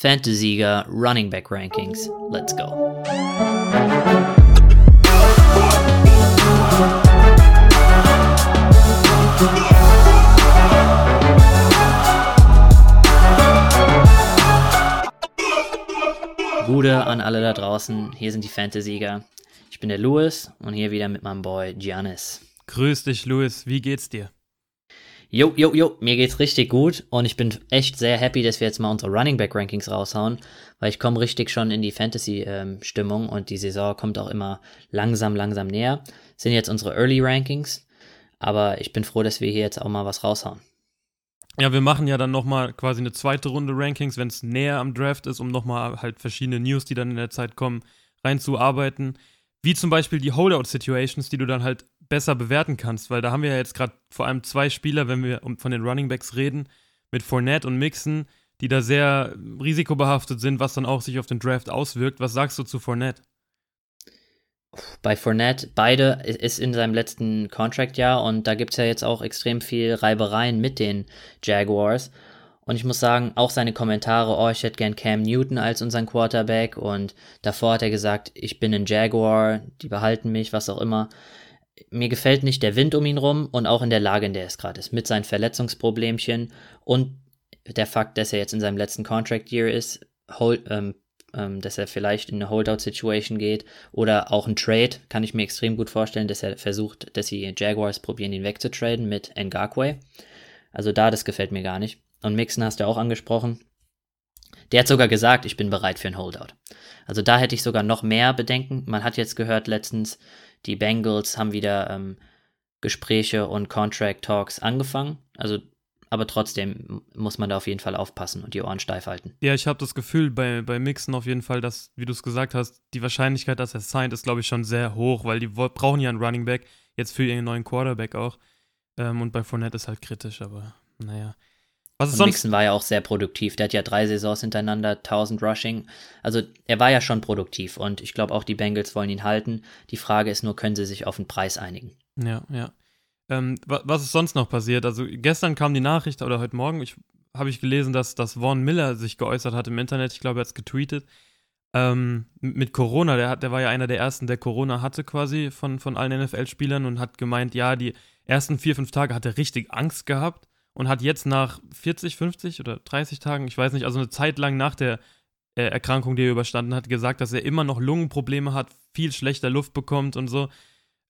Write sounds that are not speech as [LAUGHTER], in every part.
Fantasy-Sieger Running Back Rankings. Let's go. Gute an alle da draußen. Hier sind die Fantasy-Sieger. Ich bin der Louis und hier wieder mit meinem Boy Giannis. Grüß dich, Louis. Wie geht's dir? Jo, jo, jo, mir geht's richtig gut und ich bin echt sehr happy, dass wir jetzt mal unsere Running Back Rankings raushauen, weil ich komme richtig schon in die Fantasy-Stimmung ähm, und die Saison kommt auch immer langsam, langsam näher. Das sind jetzt unsere Early Rankings, aber ich bin froh, dass wir hier jetzt auch mal was raushauen. Ja, wir machen ja dann nochmal quasi eine zweite Runde Rankings, wenn es näher am Draft ist, um nochmal halt verschiedene News, die dann in der Zeit kommen, reinzuarbeiten. Wie zum Beispiel die Holdout-Situations, die du dann halt besser bewerten kannst, weil da haben wir ja jetzt gerade vor allem zwei Spieler, wenn wir von den Running Backs reden, mit Fournette und Mixon, die da sehr risikobehaftet sind, was dann auch sich auf den Draft auswirkt. Was sagst du zu Fournette? Bei Fournette, beide ist in seinem letzten Contract-Jahr und da gibt es ja jetzt auch extrem viel Reibereien mit den Jaguars. Und ich muss sagen, auch seine Kommentare, oh, ich hätte gern Cam Newton als unseren Quarterback und davor hat er gesagt, ich bin ein Jaguar, die behalten mich, was auch immer mir gefällt nicht der Wind um ihn rum und auch in der Lage, in der es gerade ist, mit seinen Verletzungsproblemchen und der Fakt, dass er jetzt in seinem letzten Contract Year ist, hold, ähm, ähm, dass er vielleicht in eine Holdout-Situation geht oder auch ein Trade, kann ich mir extrem gut vorstellen, dass er versucht, dass die Jaguars probieren, ihn wegzutraden mit Ngakwe. Also da, das gefällt mir gar nicht. Und Mixon hast du auch angesprochen. Der hat sogar gesagt, ich bin bereit für ein Holdout. Also da hätte ich sogar noch mehr Bedenken. Man hat jetzt gehört letztens, die Bengals haben wieder ähm, Gespräche und Contract Talks angefangen. Also, aber trotzdem muss man da auf jeden Fall aufpassen und die Ohren steif halten. Ja, ich habe das Gefühl bei, bei Mixon auf jeden Fall, dass, wie du es gesagt hast, die Wahrscheinlichkeit, dass er signed, ist, glaube ich, schon sehr hoch, weil die brauchen ja einen Running Back, jetzt für ihren neuen Quarterback auch. Ähm, und bei Fournette ist halt kritisch, aber naja. Was ist und Mixon war ja auch sehr produktiv. Der hat ja drei Saisons hintereinander 1000 Rushing. Also er war ja schon produktiv und ich glaube auch die Bengals wollen ihn halten. Die Frage ist nur, können sie sich auf den Preis einigen? Ja, ja. Ähm, was ist sonst noch passiert? Also gestern kam die Nachricht oder heute Morgen habe ich gelesen, dass, dass Vaughn Miller sich geäußert hat im Internet. Ich glaube, er hat es getweetet. Ähm, mit Corona, der, hat, der war ja einer der ersten, der Corona hatte quasi von, von allen NFL-Spielern und hat gemeint, ja, die ersten vier, fünf Tage hat er richtig Angst gehabt und hat jetzt nach 40, 50 oder 30 Tagen, ich weiß nicht, also eine Zeit lang nach der äh, Erkrankung, die er überstanden hat, gesagt, dass er immer noch Lungenprobleme hat, viel schlechter Luft bekommt und so.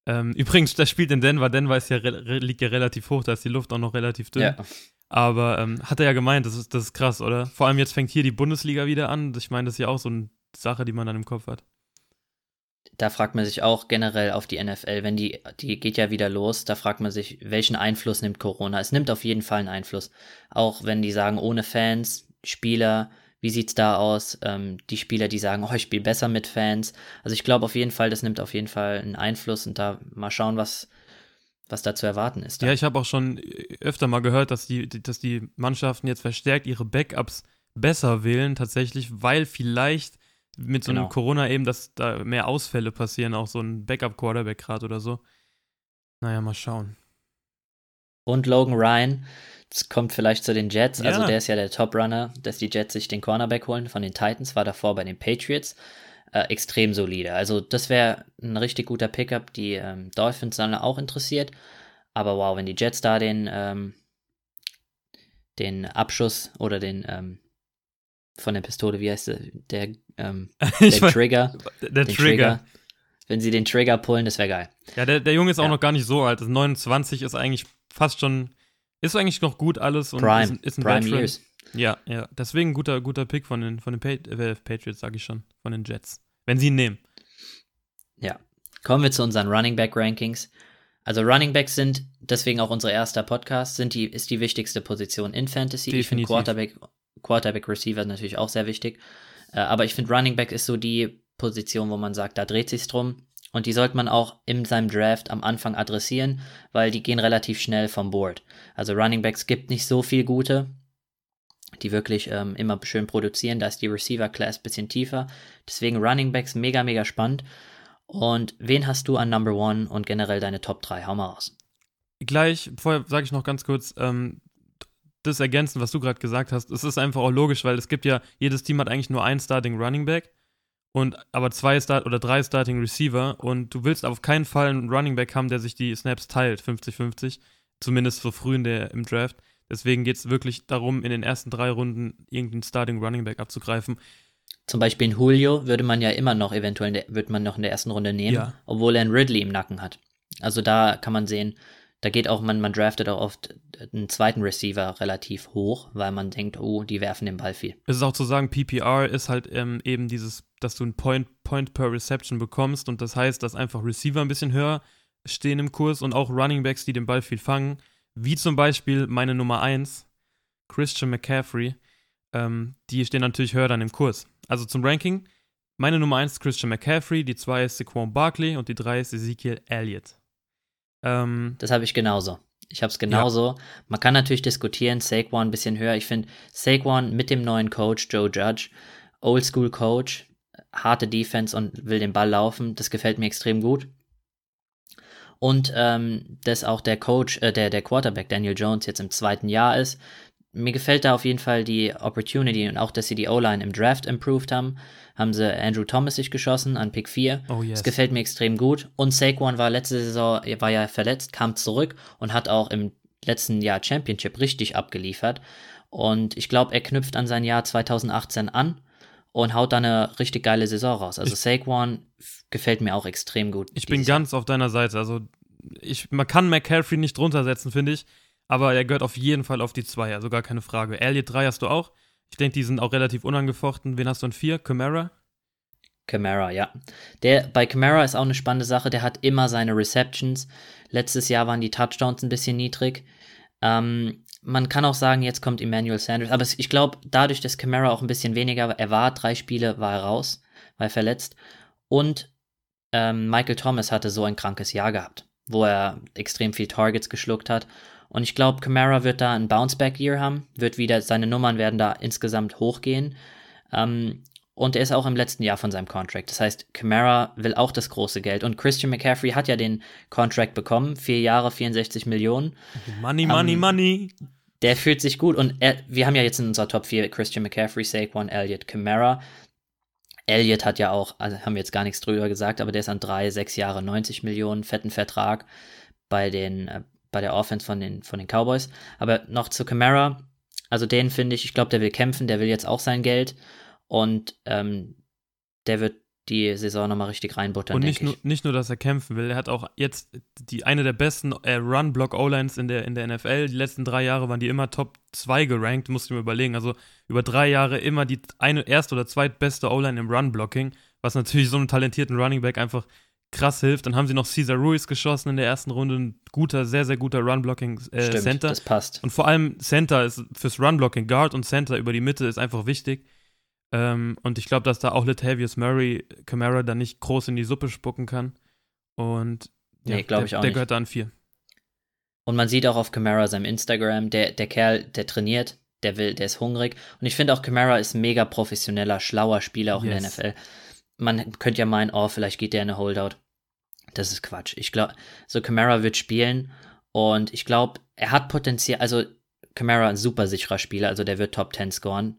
Ähm, übrigens, das spielt in Denver. Denver ist ja liegt ja relativ hoch, da ist die Luft auch noch relativ dünn. Ja. Aber ähm, hat er ja gemeint, das ist, das ist krass, oder? Vor allem jetzt fängt hier die Bundesliga wieder an. Ich meine, das ist ja auch so eine Sache, die man dann im Kopf hat da fragt man sich auch generell auf die NFL, wenn die, die geht ja wieder los, da fragt man sich, welchen Einfluss nimmt Corona? Es nimmt auf jeden Fall einen Einfluss. Auch wenn die sagen, ohne Fans, Spieler, wie sieht's da aus? Ähm, die Spieler, die sagen, oh, ich spiele besser mit Fans. Also ich glaube auf jeden Fall, das nimmt auf jeden Fall einen Einfluss und da mal schauen, was, was da zu erwarten ist. Dann. Ja, ich habe auch schon öfter mal gehört, dass die, dass die Mannschaften jetzt verstärkt ihre Backups besser wählen, tatsächlich, weil vielleicht mit so genau. einem Corona eben, dass da mehr Ausfälle passieren, auch so ein Backup-Quarterback gerade oder so. Naja, mal schauen. Und Logan Ryan, kommt vielleicht zu den Jets. Also ja. Also der ist ja der Top-Runner, dass die Jets sich den Cornerback holen von den Titans, war davor bei den Patriots. Äh, extrem solide. Also das wäre ein richtig guter Pickup. Die ähm, Dolphins sind auch interessiert. Aber wow, wenn die Jets da den, ähm, den Abschuss oder den ähm, von der Pistole, wie heißt [LAUGHS] der? Der, ähm, der Trigger. Der Trigger. Trigger. Wenn sie den Trigger pullen, das wäre geil. Ja, der, der Junge ist ja. auch noch gar nicht so alt. Das 29 ist eigentlich fast schon, ist eigentlich noch gut alles. Und Prime, ist, ist ein Prime Years. Ja, ja. Deswegen guter, guter Pick von den, von den äh, Patriots, sage ich schon. Von den Jets. Wenn sie ihn nehmen. Ja. Kommen wir zu unseren Running Back Rankings. Also Running Backs sind, deswegen auch unser erster Podcast, sind die, ist die wichtigste Position in Fantasy. Definitiv. Ich finde Quarterback Quarterback, Receiver natürlich auch sehr wichtig. Äh, aber ich finde, Running Back ist so die Position, wo man sagt, da dreht sich's drum. Und die sollte man auch in seinem Draft am Anfang adressieren, weil die gehen relativ schnell vom Board. Also Running Backs gibt nicht so viel gute, die wirklich ähm, immer schön produzieren. Da ist die Receiver-Class ein bisschen tiefer. Deswegen Running Backs mega, mega spannend. Und wen hast du an Number One und generell deine Top 3? Hau mal raus. Gleich, vorher sage ich noch ganz kurz, ähm, das ergänzen, was du gerade gesagt hast. Es ist einfach auch logisch, weil es gibt ja, jedes Team hat eigentlich nur einen Starting Running Back und aber zwei Start oder drei Starting Receiver und du willst auf keinen Fall einen Running Back haben, der sich die Snaps teilt, 50-50, zumindest so früh in der, im Draft. Deswegen geht es wirklich darum, in den ersten drei Runden irgendeinen Starting Running Back abzugreifen. Zum Beispiel in Julio würde man ja immer noch eventuell, der, man noch in der ersten Runde nehmen, ja. obwohl er einen Ridley im Nacken hat. Also da kann man sehen, da geht auch, man, man draftet auch oft einen zweiten Receiver relativ hoch, weil man denkt, oh, die werfen den Ball viel. Es ist auch zu sagen, PPR ist halt ähm, eben dieses, dass du einen Point, Point per Reception bekommst und das heißt, dass einfach Receiver ein bisschen höher stehen im Kurs und auch Running Backs, die den Ball viel fangen, wie zum Beispiel meine Nummer 1, Christian McCaffrey, ähm, die stehen natürlich höher dann im Kurs. Also zum Ranking, meine Nummer 1 ist Christian McCaffrey, die 2 ist Saquon Barkley und die 3 ist Ezekiel Elliott. Ähm, das habe ich genauso. Ich habe es genauso. Ja. Man kann natürlich diskutieren, Saquon ein bisschen höher. Ich finde Saquon mit dem neuen Coach Joe Judge, Oldschool Coach, harte Defense und will den Ball laufen. Das gefällt mir extrem gut. Und ähm, dass auch der Coach, äh, der, der Quarterback Daniel Jones jetzt im zweiten Jahr ist. Mir gefällt da auf jeden Fall die Opportunity und auch, dass sie die O-Line im Draft improved haben haben sie Andrew Thomas sich geschossen an Pick 4. Oh, yes. Das gefällt mir extrem gut. Und Saquon war letzte Saison, war ja verletzt, kam zurück und hat auch im letzten Jahr Championship richtig abgeliefert. Und ich glaube, er knüpft an sein Jahr 2018 an und haut da eine richtig geile Saison raus. Also ich, Saquon gefällt mir auch extrem gut. Ich bin ganz Jahr. auf deiner Seite. Also ich, man kann McCaffrey nicht drunter setzen, finde ich. Aber er gehört auf jeden Fall auf die 2, also gar keine Frage. Elliot 3 hast du auch. Ich denke, die sind auch relativ unangefochten. Wen hast du an vier? Camara? Camara, ja. Der, bei Camara ist auch eine spannende Sache, der hat immer seine Receptions. Letztes Jahr waren die Touchdowns ein bisschen niedrig. Ähm, man kann auch sagen, jetzt kommt Emmanuel Sanders, aber ich glaube, dadurch, dass Camara auch ein bisschen weniger, er war drei Spiele, war er raus, war er verletzt. Und ähm, Michael Thomas hatte so ein krankes Jahr gehabt, wo er extrem viel Targets geschluckt hat. Und ich glaube, Camara wird da ein Bounceback-Year haben, wird wieder, seine Nummern werden da insgesamt hochgehen. Ähm, und er ist auch im letzten Jahr von seinem Contract. Das heißt, Camara will auch das große Geld. Und Christian McCaffrey hat ja den Contract bekommen. Vier Jahre, 64 Millionen. Money, money, ähm, money. Der fühlt sich gut. Und er, wir haben ja jetzt in unserer Top 4 Christian McCaffrey, Saquon, Elliott, Camara. Elliott hat ja auch, also haben wir jetzt gar nichts drüber gesagt, aber der ist an drei, sechs Jahre, 90 Millionen, fetten Vertrag bei den, äh, bei der Offense von den, von den Cowboys. Aber noch zu Camara, also den finde ich, ich glaube, der will kämpfen, der will jetzt auch sein Geld und ähm, der wird die Saison nochmal richtig reinbuttern. Und nicht nur, nicht nur, dass er kämpfen will, er hat auch jetzt die eine der besten äh, Run-Block-O-Lines in der, in der NFL. Die letzten drei Jahre waren die immer Top 2 gerankt, musst du mir überlegen. Also über drei Jahre immer die eine erste oder zweitbeste O-Line im Run-Blocking, was natürlich so einem talentierten Running Back einfach krass hilft. Dann haben sie noch Cesar Ruiz geschossen in der ersten Runde. Ein guter, sehr, sehr guter Run-Blocking-Center. Äh, das passt. Und vor allem Center ist fürs Run-Blocking, Guard und Center über die Mitte ist einfach wichtig. Ähm, und ich glaube, dass da auch Latavius Murray Camara da nicht groß in die Suppe spucken kann. Und ja, nee, glaube ich auch der nicht. gehört da an vier. Und man sieht auch auf Camara seinem Instagram, der, der Kerl, der trainiert, der will, der ist hungrig. Und ich finde auch, Camara ist ein mega professioneller, schlauer Spieler auch yes. in der NFL man könnte ja meinen, oh, vielleicht geht der in eine Holdout. Das ist Quatsch. Ich glaube, so Camara wird spielen und ich glaube, er hat Potenzial. Also Camara ein super sicherer Spieler, also der wird Top 10 scoren.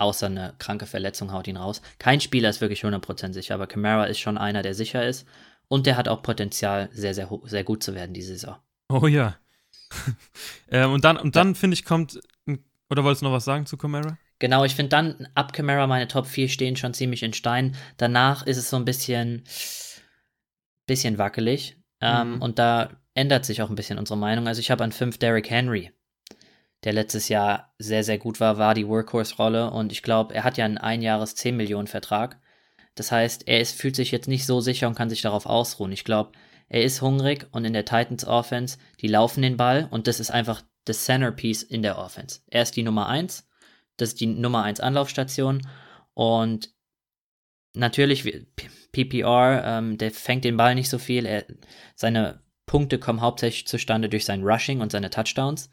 Außer eine kranke Verletzung haut ihn raus. Kein Spieler ist wirklich 100% sicher, aber Camara ist schon einer, der sicher ist. Und der hat auch Potenzial, sehr, sehr, sehr gut zu werden diese Saison. Oh ja. [LAUGHS] ähm, und dann, und dann finde ich, kommt. Oder wolltest du noch was sagen zu Camara? Genau, ich finde dann ab Camara meine Top 4 stehen schon ziemlich in Stein. Danach ist es so ein bisschen, bisschen wackelig. Ähm, mhm. Und da ändert sich auch ein bisschen unsere Meinung. Also ich habe an 5 Derrick Henry, der letztes Jahr sehr, sehr gut war, war die Workhorse-Rolle. Und ich glaube, er hat ja einen Einjahres 10 Millionen Vertrag. Das heißt, er ist, fühlt sich jetzt nicht so sicher und kann sich darauf ausruhen. Ich glaube, er ist hungrig und in der Titans Offense, die laufen den Ball und das ist einfach das Centerpiece in der Offense. Er ist die Nummer 1 das ist die Nummer 1 Anlaufstation. Und natürlich, PPR, ähm, der fängt den Ball nicht so viel. Er, seine Punkte kommen hauptsächlich zustande durch sein Rushing und seine Touchdowns.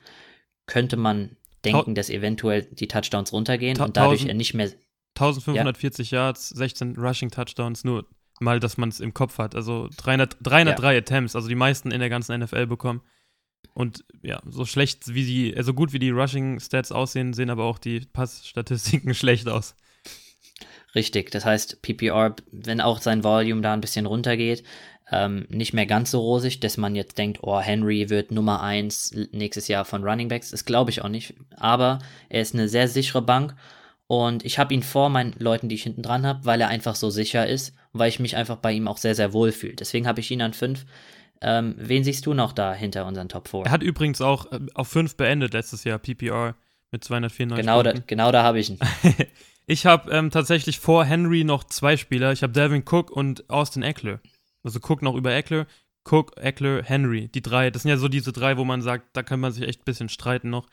Könnte man denken, dass eventuell die Touchdowns runtergehen und dadurch er nicht mehr. 1540 ja. Yards, 16 Rushing Touchdowns, nur mal, dass man es im Kopf hat. Also 300, 303 ja. Attempts, also die meisten in der ganzen NFL bekommen. Und ja, so schlecht wie die, so also gut wie die Rushing-Stats aussehen, sehen aber auch die Passstatistiken [LAUGHS] schlecht aus. Richtig, das heißt, PPR, wenn auch sein Volume da ein bisschen runtergeht, ähm, nicht mehr ganz so rosig, dass man jetzt denkt, oh, Henry wird Nummer 1 nächstes Jahr von Running Backs. Das glaube ich auch nicht. Aber er ist eine sehr sichere Bank und ich habe ihn vor meinen Leuten, die ich hinten dran habe, weil er einfach so sicher ist und weil ich mich einfach bei ihm auch sehr, sehr wohl fühle. Deswegen habe ich ihn an 5. Ähm, wen siehst du noch da hinter unseren Top 4? Er hat übrigens auch äh, auf 5 beendet letztes Jahr, PPR mit 294 genau Da, genau da habe ich ihn. [LAUGHS] ich habe ähm, tatsächlich vor Henry noch zwei Spieler. Ich habe Devin Cook und Austin Eckler. Also Cook noch über Eckler, Cook, Eckler, Henry. Die drei, das sind ja so diese drei, wo man sagt, da kann man sich echt ein bisschen streiten noch.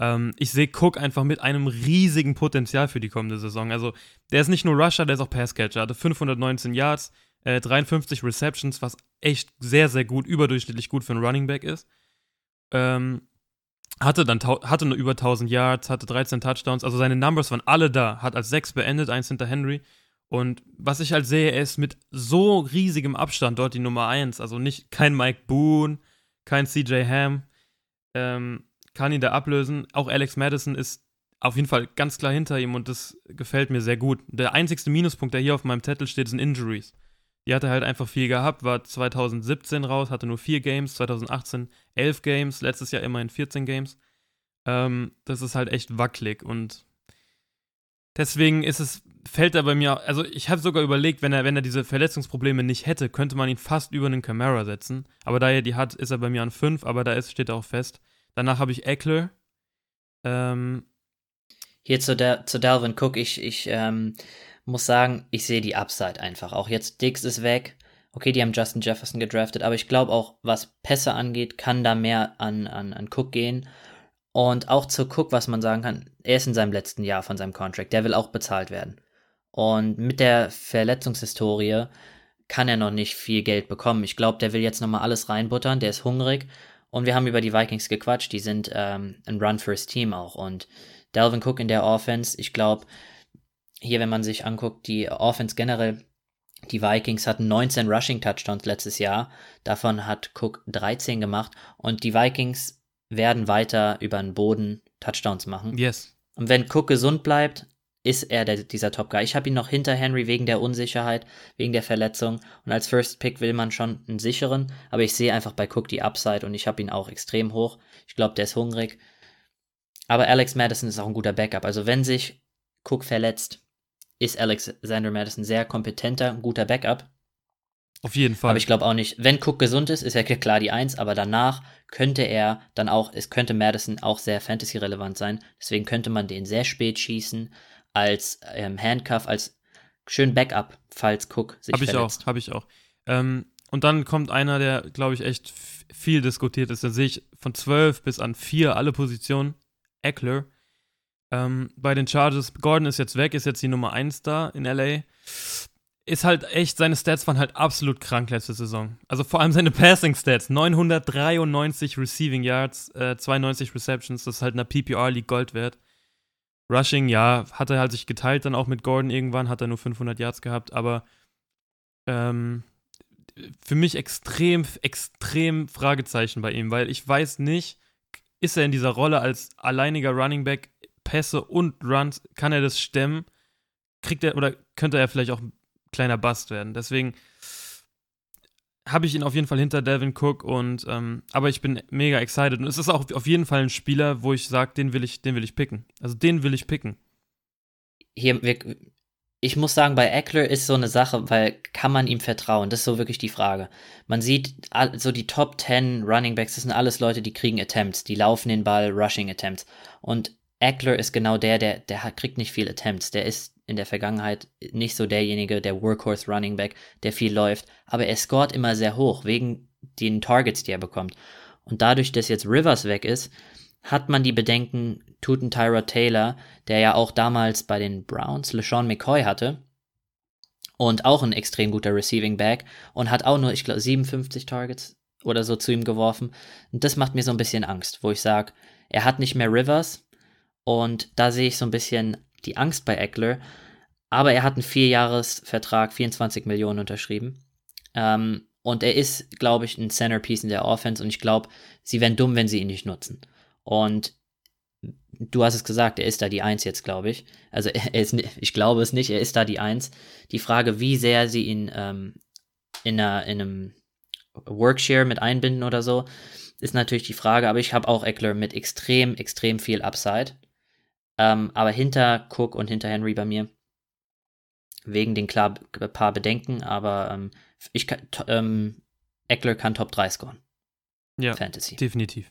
Ähm, ich sehe Cook einfach mit einem riesigen Potenzial für die kommende Saison. Also, der ist nicht nur Rusher, der ist auch Passcatcher. Hatte 519 Yards, äh, 53 Receptions, was echt sehr, sehr gut, überdurchschnittlich gut für einen Running Back ist. Ähm, hatte dann hatte nur über 1000 Yards, hatte 13 Touchdowns, also seine Numbers waren alle da, hat als 6 beendet, eins hinter Henry. Und was ich halt sehe, er ist mit so riesigem Abstand dort die Nummer 1. Also nicht kein Mike Boone, kein CJ Ham, ähm, kann ihn da ablösen. Auch Alex Madison ist auf jeden Fall ganz klar hinter ihm und das gefällt mir sehr gut. Der einzigste Minuspunkt, der hier auf meinem Zettel steht, sind Injuries. Die hat er halt einfach viel gehabt, war 2017 raus, hatte nur vier Games, 2018 elf Games, letztes Jahr immerhin 14 Games. Ähm, das ist halt echt wackelig und deswegen ist es, fällt er bei mir, also ich habe sogar überlegt, wenn er, wenn er diese Verletzungsprobleme nicht hätte, könnte man ihn fast über einen Camara setzen. Aber da er die hat, ist er bei mir an 5, aber da ist, steht er auch fest. Danach habe ich Eckler. Ähm, Hier zu, der, zu Dalvin Cook, ich, ich ähm, muss sagen, ich sehe die Upside einfach. Auch jetzt Dix ist weg. Okay, die haben Justin Jefferson gedraftet, aber ich glaube auch, was Pässe angeht, kann da mehr an, an, an Cook gehen. Und auch zu Cook, was man sagen kann, er ist in seinem letzten Jahr von seinem Contract, der will auch bezahlt werden. Und mit der Verletzungshistorie kann er noch nicht viel Geld bekommen. Ich glaube, der will jetzt nochmal alles reinbuttern, der ist hungrig. Und wir haben über die Vikings gequatscht, die sind ähm, ein Run-First-Team auch. Und Dalvin Cook in der Offense, ich glaube, hier, wenn man sich anguckt, die Offense generell, die Vikings hatten 19 Rushing Touchdowns letztes Jahr. Davon hat Cook 13 gemacht. Und die Vikings werden weiter über den Boden Touchdowns machen. Yes. Und wenn Cook gesund bleibt, ist er der, dieser Top-Guy. Ich habe ihn noch hinter Henry wegen der Unsicherheit, wegen der Verletzung. Und als First Pick will man schon einen sicheren, aber ich sehe einfach bei Cook die Upside und ich habe ihn auch extrem hoch. Ich glaube, der ist hungrig. Aber Alex Madison ist auch ein guter Backup. Also wenn sich Cook verletzt, ist Alexander Madison sehr kompetenter, guter Backup. Auf jeden Fall. Aber ich glaube auch nicht, wenn Cook gesund ist, ist ja klar die Eins, aber danach könnte er dann auch, es könnte Madison auch sehr fantasy-relevant sein. Deswegen könnte man den sehr spät schießen, als ähm, Handcuff, als schön Backup, falls Cook sich hab verletzt. Habe ich auch, habe ich auch. Ähm, und dann kommt einer, der, glaube ich, echt viel diskutiert ist. Da sehe ich von 12 bis an 4 alle Positionen. Eckler. Ähm, bei den Chargers, Gordon ist jetzt weg, ist jetzt die Nummer 1 da in LA ist halt echt, seine Stats waren halt absolut krank letzte Saison. Also vor allem seine Passing Stats. 993 Receiving Yards, äh, 92 Receptions, das ist halt in der PPR League Gold wert. Rushing, ja, hat er halt sich geteilt dann auch mit Gordon irgendwann, hat er nur 500 Yards gehabt, aber ähm, für mich extrem, extrem Fragezeichen bei ihm, weil ich weiß nicht, ist er in dieser Rolle als alleiniger Running Back, Pässe und Runs, kann er das stemmen? Kriegt er oder könnte er vielleicht auch kleiner Bust werden. Deswegen habe ich ihn auf jeden Fall hinter Devin Cook und ähm, aber ich bin mega excited und es ist auch auf jeden Fall ein Spieler, wo ich sage, den will ich, den will ich picken. Also den will ich picken. Hier, wir, ich muss sagen, bei Eckler ist so eine Sache, weil kann man ihm vertrauen? Das ist so wirklich die Frage. Man sieht so die Top 10 Running Backs, das sind alles Leute, die kriegen Attempts, die laufen den Ball, Rushing Attempts. Und Eckler ist genau der, der, der hat, kriegt nicht viel Attempts. Der ist in der Vergangenheit nicht so derjenige, der Workhorse Running Back, der viel läuft, aber er scoret immer sehr hoch, wegen den Targets, die er bekommt. Und dadurch, dass jetzt Rivers weg ist, hat man die Bedenken, Tuten Tyra Taylor, der ja auch damals bei den Browns LeSean McCoy hatte und auch ein extrem guter Receiving Back und hat auch nur, ich glaube, 57 Targets oder so zu ihm geworfen. Und das macht mir so ein bisschen Angst, wo ich sage, er hat nicht mehr Rivers, und da sehe ich so ein bisschen die Angst bei Eckler. Aber er hat einen Vierjahresvertrag, 24 Millionen unterschrieben. Ähm, Und er ist, glaube ich, ein Centerpiece in der Offense und ich glaube, sie wären dumm, wenn sie ihn nicht nutzen. Und du hast es gesagt, er ist da die Eins jetzt, glaube ich. Also [LAUGHS] er ist, ich glaube es nicht, er ist da die Eins. Die Frage, wie sehr sie ihn ähm, in, einer, in einem Workshare mit einbinden oder so, ist natürlich die Frage. Aber ich habe auch Eckler mit extrem, extrem viel Upside. Ähm, aber hinter Cook und hinter Henry bei mir wegen den klar paar Bedenken, aber ähm, ich kann, ähm, Eckler kann Top 3 scoren. Ja, Fantasy. definitiv.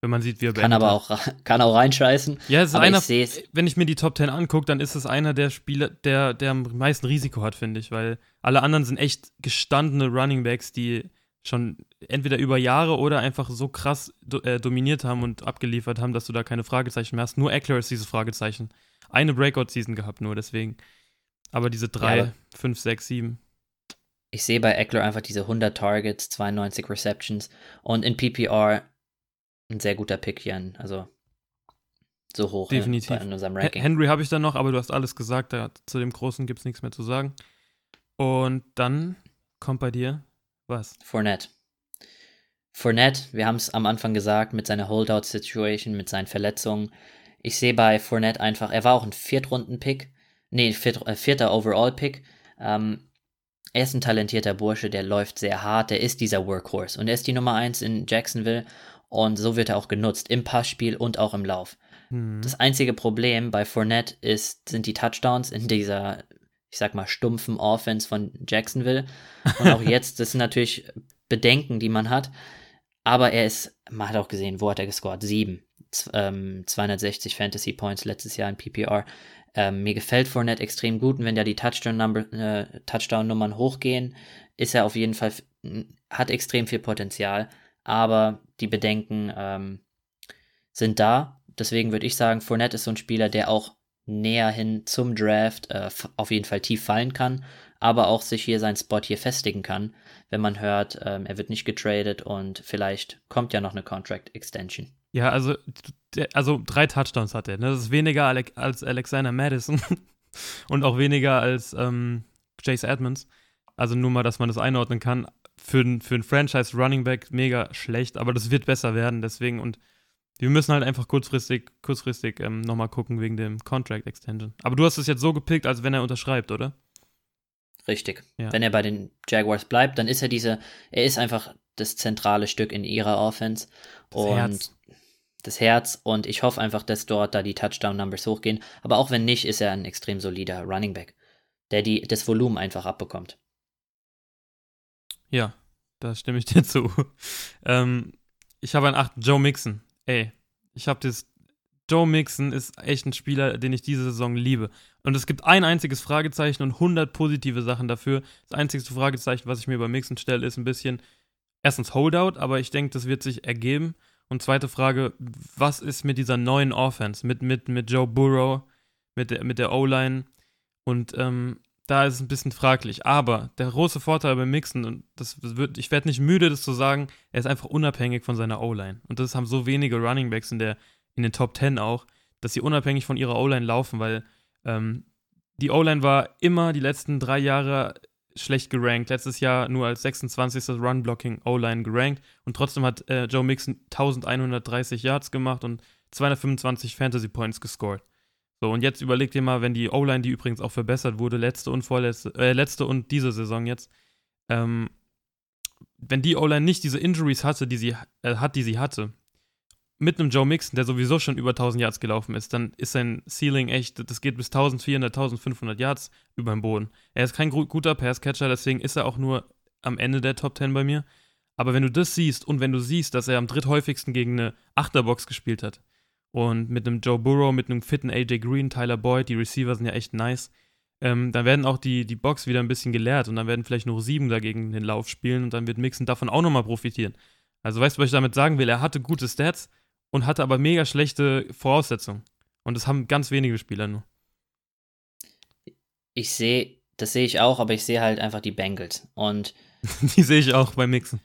Wenn man sieht, wie er kann aber auch [LAUGHS] kann auch reinscheißen. Ja, es ist einer, ich wenn ich mir die Top 10 angucke, dann ist es einer der Spieler, der, der am meisten Risiko hat, finde ich, weil alle anderen sind echt gestandene Running Backs, die schon entweder über Jahre oder einfach so krass do, äh, dominiert haben und abgeliefert haben, dass du da keine Fragezeichen mehr hast. Nur Eckler ist dieses Fragezeichen. Eine Breakout-Season gehabt, nur deswegen. Aber diese drei, ja, fünf, sechs, sieben. Ich sehe bei Eckler einfach diese 100 Targets, 92 Receptions und in PPR ein sehr guter Pick hier. Also so hoch ne, Definitiv. Ne, in unserem Ranking. Henry habe ich dann noch, aber du hast alles gesagt. Da, zu dem Großen gibt es nichts mehr zu sagen. Und dann kommt bei dir was? Fournette. Fournette, wir haben es am Anfang gesagt, mit seiner Holdout-Situation, mit seinen Verletzungen. Ich sehe bei Fournette einfach, er war auch ein Viertrunden-Pick nee, viert, äh, vierter Overall-Pick. Ähm, er ist ein talentierter Bursche, der läuft sehr hart, der ist dieser Workhorse und er ist die Nummer 1 in Jacksonville und so wird er auch genutzt, im Passspiel und auch im Lauf. Mhm. Das einzige Problem bei Fournette ist, sind die Touchdowns in dieser, ich sag mal, stumpfen Offense von Jacksonville. Und auch [LAUGHS] jetzt, das sind natürlich Bedenken, die man hat. Aber er ist, man hat auch gesehen, wo hat er gescored? Sieben. Ähm, 260 Fantasy Points letztes Jahr in PPR. Ähm, mir gefällt Fournette extrem gut und wenn da die Touchdown-Nummern äh, Touchdown hochgehen, ist er auf jeden Fall, hat extrem viel Potenzial, aber die Bedenken ähm, sind da. Deswegen würde ich sagen, Fournette ist so ein Spieler, der auch näher hin zum Draft äh, auf jeden Fall tief fallen kann, aber auch sich hier seinen Spot hier festigen kann, wenn man hört, ähm, er wird nicht getradet und vielleicht kommt ja noch eine Contract Extension. Ja, also, also drei Touchdowns hat er. Ne? Das ist weniger als Alexander Madison [LAUGHS] und auch weniger als ähm, Chase Edmonds. Also nur mal, dass man das einordnen kann. Für, für einen Franchise Running Back mega schlecht, aber das wird besser werden. Deswegen und wir müssen halt einfach kurzfristig, kurzfristig ähm, nochmal gucken wegen dem Contract Extension. Aber du hast es jetzt so gepickt, als wenn er unterschreibt, oder? Richtig. Ja. Wenn er bei den Jaguars bleibt, dann ist er diese, er ist einfach das zentrale Stück in ihrer Offense. Das und Herz das Herz und ich hoffe einfach, dass dort da die Touchdown-Numbers hochgehen. Aber auch wenn nicht, ist er ein extrem solider Running Back, der die, das Volumen einfach abbekommt. Ja, da stimme ich [LAUGHS] dir zu. ähm, ich habe einen 8. Joe Mixon. Ey, ich habe das. Joe Mixon ist echt ein Spieler, den ich diese Saison liebe. Und es gibt ein einziges Fragezeichen und 100 positive Sachen dafür. Das einzige Fragezeichen, was ich mir bei Mixon stelle, ist ein bisschen erstens Holdout, aber ich denke, das wird sich ergeben. Und zweite Frage, was ist mit dieser neuen Offense, mit, mit, mit Joe Burrow, mit der, mit der O-Line? Und ähm, da ist es ein bisschen fraglich. Aber der große Vorteil beim Mixen, und das wird, ich werde nicht müde, das zu sagen, er ist einfach unabhängig von seiner O-Line. Und das haben so wenige Running Backs in, der, in den Top 10 auch, dass sie unabhängig von ihrer O-Line laufen, weil ähm, die O-Line war immer die letzten drei Jahre schlecht gerankt. Letztes Jahr nur als 26. Run-Blocking O-Line gerankt und trotzdem hat äh, Joe Mixon 1130 Yards gemacht und 225 Fantasy Points gescored. So, und jetzt überlegt ihr mal, wenn die O-Line, die übrigens auch verbessert wurde, letzte und vorletzte, äh, letzte und diese Saison jetzt, ähm, wenn die O-Line nicht diese Injuries hatte, die sie äh, hat, die sie hatte, mit einem Joe Mixon, der sowieso schon über 1000 Yards gelaufen ist, dann ist sein Ceiling echt, das geht bis 1400, 1500 Yards über dem Boden. Er ist kein guter Passcatcher, deswegen ist er auch nur am Ende der Top 10 bei mir. Aber wenn du das siehst und wenn du siehst, dass er am dritthäufigsten gegen eine Achterbox gespielt hat und mit einem Joe Burrow, mit einem fitten AJ Green, Tyler Boyd, die Receiver sind ja echt nice, ähm, dann werden auch die, die Box wieder ein bisschen geleert und dann werden vielleicht nur sieben dagegen den Lauf spielen und dann wird Mixon davon auch nochmal profitieren. Also weißt du, was ich damit sagen will? Er hatte gute Stats, und hatte aber mega schlechte Voraussetzungen. Und das haben ganz wenige Spieler nur. Ich sehe, das sehe ich auch, aber ich sehe halt einfach die Bengals. Und [LAUGHS] die sehe ich auch beim Mixen.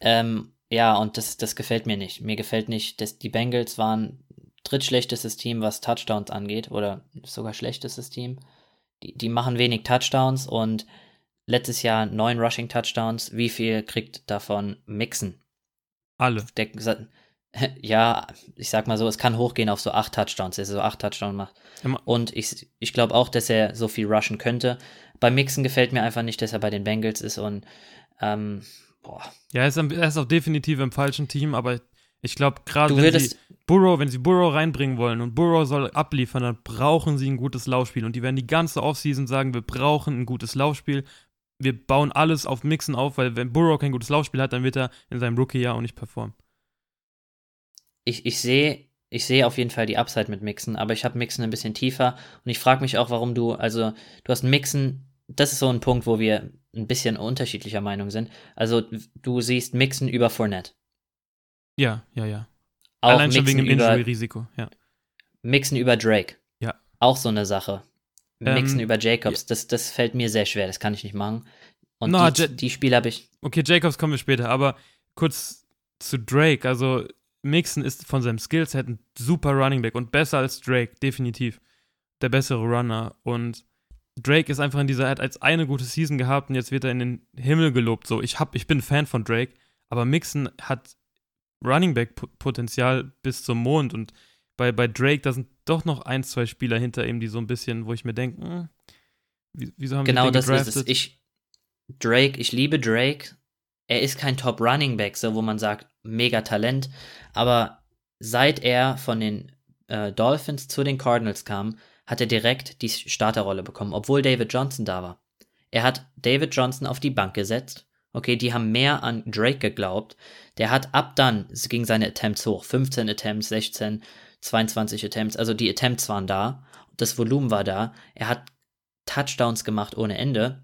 Ähm, ja, und das, das gefällt mir nicht. Mir gefällt nicht, dass die Bengals waren drittschlechtestes Team, was Touchdowns angeht, oder sogar schlechtestes Team. Die, die machen wenig Touchdowns und letztes Jahr neun Rushing Touchdowns. Wie viel kriegt davon Mixon? Alle. Der, [LAUGHS] ja, ich sag mal so, es kann hochgehen auf so acht Touchdowns, dass er so acht Touchdowns macht. Und ich, ich glaube auch, dass er so viel rushen könnte. Bei Mixon gefällt mir einfach nicht, dass er bei den Bengals ist und ähm, boah. Ja, er ist, er ist auch definitiv im falschen Team, aber ich glaube, gerade wenn sie Burrow, wenn sie Burrow reinbringen wollen und Burrow soll abliefern, dann brauchen sie ein gutes Laufspiel. Und die werden die ganze Offseason sagen, wir brauchen ein gutes Laufspiel. Wir bauen alles auf Mixen auf, weil wenn Burrow kein gutes Laufspiel hat, dann wird er in seinem Rookie-Jahr auch nicht performen. Ich, ich sehe ich sehe auf jeden Fall die Upside mit Mixen, aber ich habe Mixen ein bisschen tiefer und ich frage mich auch, warum du, also du hast Mixen, das ist so ein Punkt, wo wir ein bisschen unterschiedlicher Meinung sind. Also du siehst Mixen über Fournette. Ja, ja, ja. Auch Allein schon Mixen wegen dem über, Injury-Risiko, ja. Mixen über Drake. Ja. Auch so eine Sache. Mixen Ähm, über Jacobs, das, das fällt mir sehr schwer, das kann ich nicht machen. Und Na, die, Ja- die Spiele habe ich, Okay, Jacobs kommen wir später, aber kurz zu Drake. Also, Mixon ist von seinem Skillset ein super Running Back und besser als Drake, definitiv. Der bessere Runner. Und Drake ist einfach in dieser, er hat als eine gute Season gehabt und jetzt wird er in den Himmel gelobt. So, ich, hab, ich bin Fan von Drake, aber Mixon hat Running Back-Potenzial bis zum Mond und bei, bei Drake, da sind doch noch ein, zwei Spieler hinter ihm, die so ein bisschen, wo ich mir denke, hm, wie, wieso haben genau die den das gedraftet? ist es. Ich, Drake, ich liebe Drake. Er ist kein Top Running Back, so wo man sagt, mega Talent. Aber seit er von den äh, Dolphins zu den Cardinals kam, hat er direkt die Starterrolle bekommen, obwohl David Johnson da war. Er hat David Johnson auf die Bank gesetzt. Okay, die haben mehr an Drake geglaubt. Der hat ab dann, es ging seine Attempts hoch, 15 Attempts, 16, 22 Attempts, also die Attempts waren da, das Volumen war da. Er hat Touchdowns gemacht ohne Ende.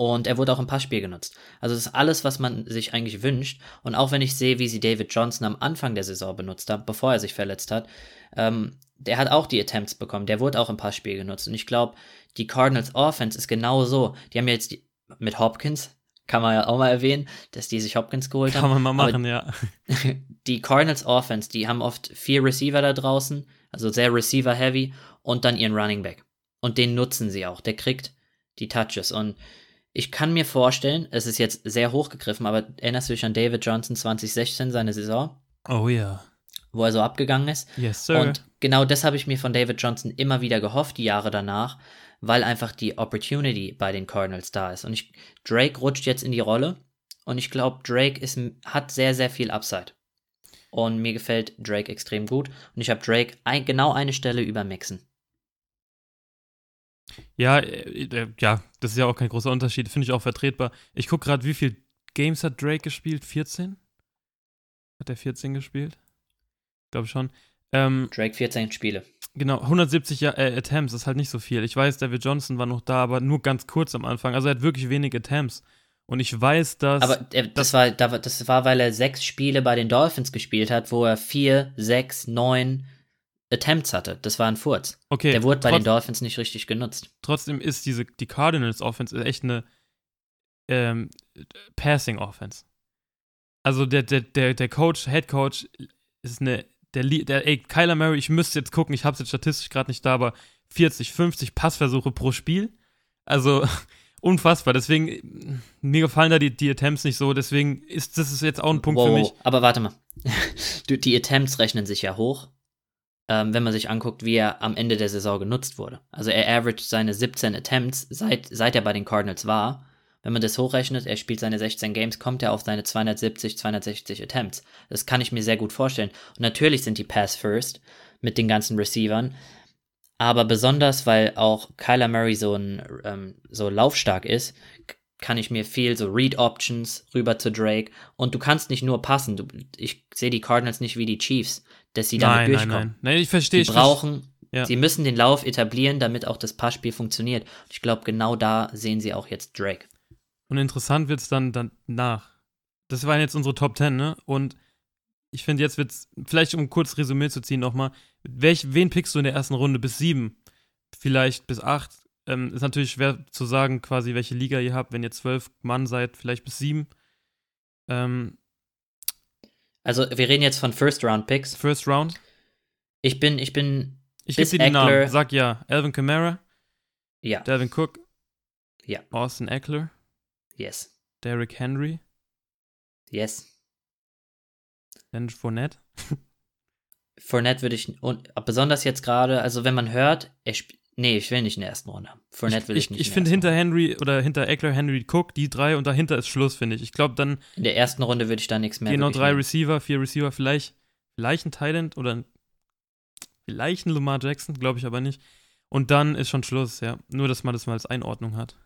Und er wurde auch im Passspiel genutzt. Also das ist alles, was man sich eigentlich wünscht. Und auch wenn ich sehe, wie sie David Johnson am Anfang der Saison benutzt hat, bevor er sich verletzt hat, ähm, der hat auch die Attempts bekommen. Der wurde auch im Passspiel genutzt. Und ich glaube, die Cardinals Offense ist genau so. Die haben ja jetzt die, mit Hopkins, kann man ja auch mal erwähnen, dass die sich Hopkins geholt haben. Kann man mal Aber machen, ja. [LAUGHS] die Cardinals Offense, die haben oft vier Receiver da draußen, also sehr Receiver-heavy, und dann ihren Running Back. Und den nutzen sie auch. Der kriegt die Touches. Und ich kann mir vorstellen, es ist jetzt sehr hochgegriffen, aber erinnerst du dich an David Johnson 2016, seine Saison, Oh ja. wo er so abgegangen ist? Yes, sir. Und genau das habe ich mir von David Johnson immer wieder gehofft, die Jahre danach, weil einfach die Opportunity bei den Cardinals da ist. Und ich, Drake rutscht jetzt in die Rolle und ich glaube, Drake ist, hat sehr, sehr viel Upside. Und mir gefällt Drake extrem gut. Und ich habe Drake ein, genau eine Stelle über Mixen. Ja, äh, äh, ja, das ist ja auch kein großer Unterschied. Finde ich auch vertretbar. Ich gucke gerade, wie viele Games hat Drake gespielt? 14? Hat er 14 gespielt? Glaube schon. Ähm, Drake 14 Spiele. genau, 170 ja äh, Attempts ist halt nicht so viel. Ich weiß, David Johnson war noch da, aber nur ganz kurz am Anfang. Also er hat wirklich wenig Attempts. Und ich weiß, dass. Aber er, das, war, da war- das war, weil er sechs Spiele bei den Dolphins gespielt hat, wo er vier, sechs, neun Attempts hatte. Das war ein Furz. okay, Der wurde bei den Dolphins nicht richtig genutzt. trotzdem ist diese, die Cardinals Offense echt eine ähm, Passing Offense. Also der, der, der, der Coach, Head Coach ist eine, der, der, ey, Kyler Murray, ich müsste jetzt gucken, ich habe es jetzt statistisch gerade nicht da, aber 40, 50 Passversuche pro Spiel. Also [LAUGHS] unfassbar. Deswegen, mir gefallen da die, die Attempts nicht so, deswegen ist das ist jetzt auch ein Punkt für mich. Aber warte mal. [LAUGHS] Die Attempts rechnen sich ja hoch, ähm, wenn man sich anguckt, wie er am Ende der Saison genutzt wurde. Also er averaged seine 17 Attempts, seit, seit er bei den Cardinals war. Wenn man das hochrechnet, er spielt seine 16 Games, kommt er auf seine 270, 260 Attempts. Das kann ich mir sehr gut vorstellen. Und natürlich sind die Pass First mit den ganzen Receivern. Aber besonders, weil auch Kyler Murray so, ein, ähm, so laufstark ist, kann ich mir viel so Read Options rüber zu Drake. Und du kannst nicht nur passen. Du, ich sehe die Cardinals nicht wie die Chiefs, dass sie damit Nein, nein, durchkommen. nein. Nein, ich verstehe. Sie brauchen, Ja. sie müssen den Lauf etablieren, damit auch das Passspiel funktioniert. Und ich glaube, genau da sehen sie auch jetzt Drake. Und interessant wird es dann danach. Das waren jetzt unsere Top 10, ne? Und ich finde, jetzt wird es, vielleicht um kurz Resümee zu ziehen nochmal, welch, wen pickst du in der ersten Runde bis sieben? Vielleicht bis acht? Ähm, ist natürlich schwer zu sagen, quasi, welche Liga ihr habt, wenn ihr zwölf Mann seid, vielleicht bis sieben. Ähm, Also, wir reden jetzt von First Round Picks. First Round. Ich bin, ich bin, Ich gebe dir Eckler- Namen. Sag ja. Alvin Kamara, ja, Dalvin Cook, Ja. Austin Eckler, Yes. Derrick Henry, Yes. Leonard Fournette. [LAUGHS] Fournette würde ich, und besonders jetzt gerade, also wenn man hört, er spielt, nee, ich will nicht in der ersten Runde. Fournette will ich, ich, nicht. ich finde hinter Henry oder hinter Eckler, Henry, Cook, die drei und dahinter ist Schluss, finde ich. Ich glaube, dann. In der ersten Runde würde ich da nichts mehr wirklich drei nehmen. Receiver, vier Receiver, vielleicht, vielleicht ein Thailand oder ein, vielleicht ein Lamar Jackson, glaube ich aber nicht. Und dann ist schon Schluss, ja. Nur, dass man das mal als Einordnung hat.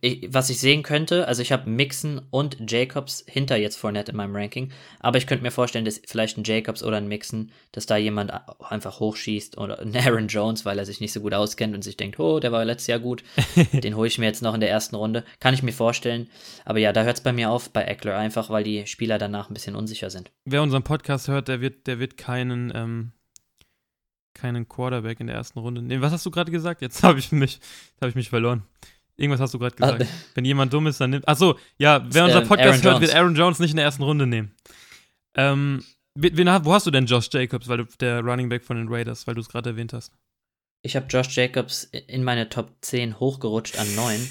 Ich, was ich sehen könnte, also ich habe Mixon und Jacobs hinter jetzt Fournette in meinem Ranking, aber ich könnte mir vorstellen, dass vielleicht ein Jacobs oder ein Mixon, dass da jemand einfach hochschießt oder ein Aaron Jones, weil er sich nicht so gut auskennt und sich denkt, oh, der war letztes Jahr gut, [LAUGHS] den hole ich mir jetzt noch in der ersten Runde. Kann ich mir vorstellen. Aber ja, da hört es bei mir auf bei Eckler einfach, weil die Spieler danach ein bisschen unsicher sind. Wer unseren Podcast hört, der wird, der wird keinen, ähm, keinen Quarterback in der ersten Runde nehmen. Was hast du gerade gesagt? Jetzt [LAUGHS] habe ich mich, habe ich mich verloren. Irgendwas hast du gerade gesagt. Ah, Wenn jemand dumm ist, dann nimmt. Achso, ja, wer unser Ähm, Podcast hört, wird Aaron Jones nicht in der ersten Runde nehmen. Ähm, wen, wo hast du denn Josh Jacobs, weil du der Running Back von den Raiders, weil du es gerade erwähnt hast? Ich habe Josh Jacobs in meine Top 10 hochgerutscht an 9.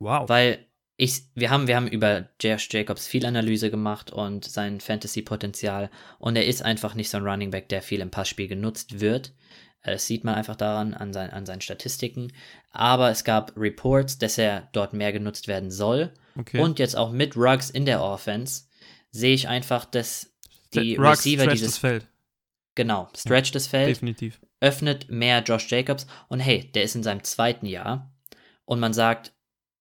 Wow. Weil ich, wir haben, wir haben über Josh Jacobs viel Analyse gemacht und sein Fantasy-Potenzial. Und er ist einfach nicht so ein Running Back, der viel im Passspiel genutzt wird. Äh, Das sieht man einfach daran, an, sein, an seinen Statistiken. Aber es gab Reports, dass er dort mehr genutzt werden soll. okay. Und jetzt auch mit Ruggs in der Offense sehe ich einfach, dass die Ruggs Receiver dieses, das Feld. genau, stretch das Feld Definitiv. öffnet mehr Josh Jacobs und hey, der ist in seinem zweiten Jahr und man sagt,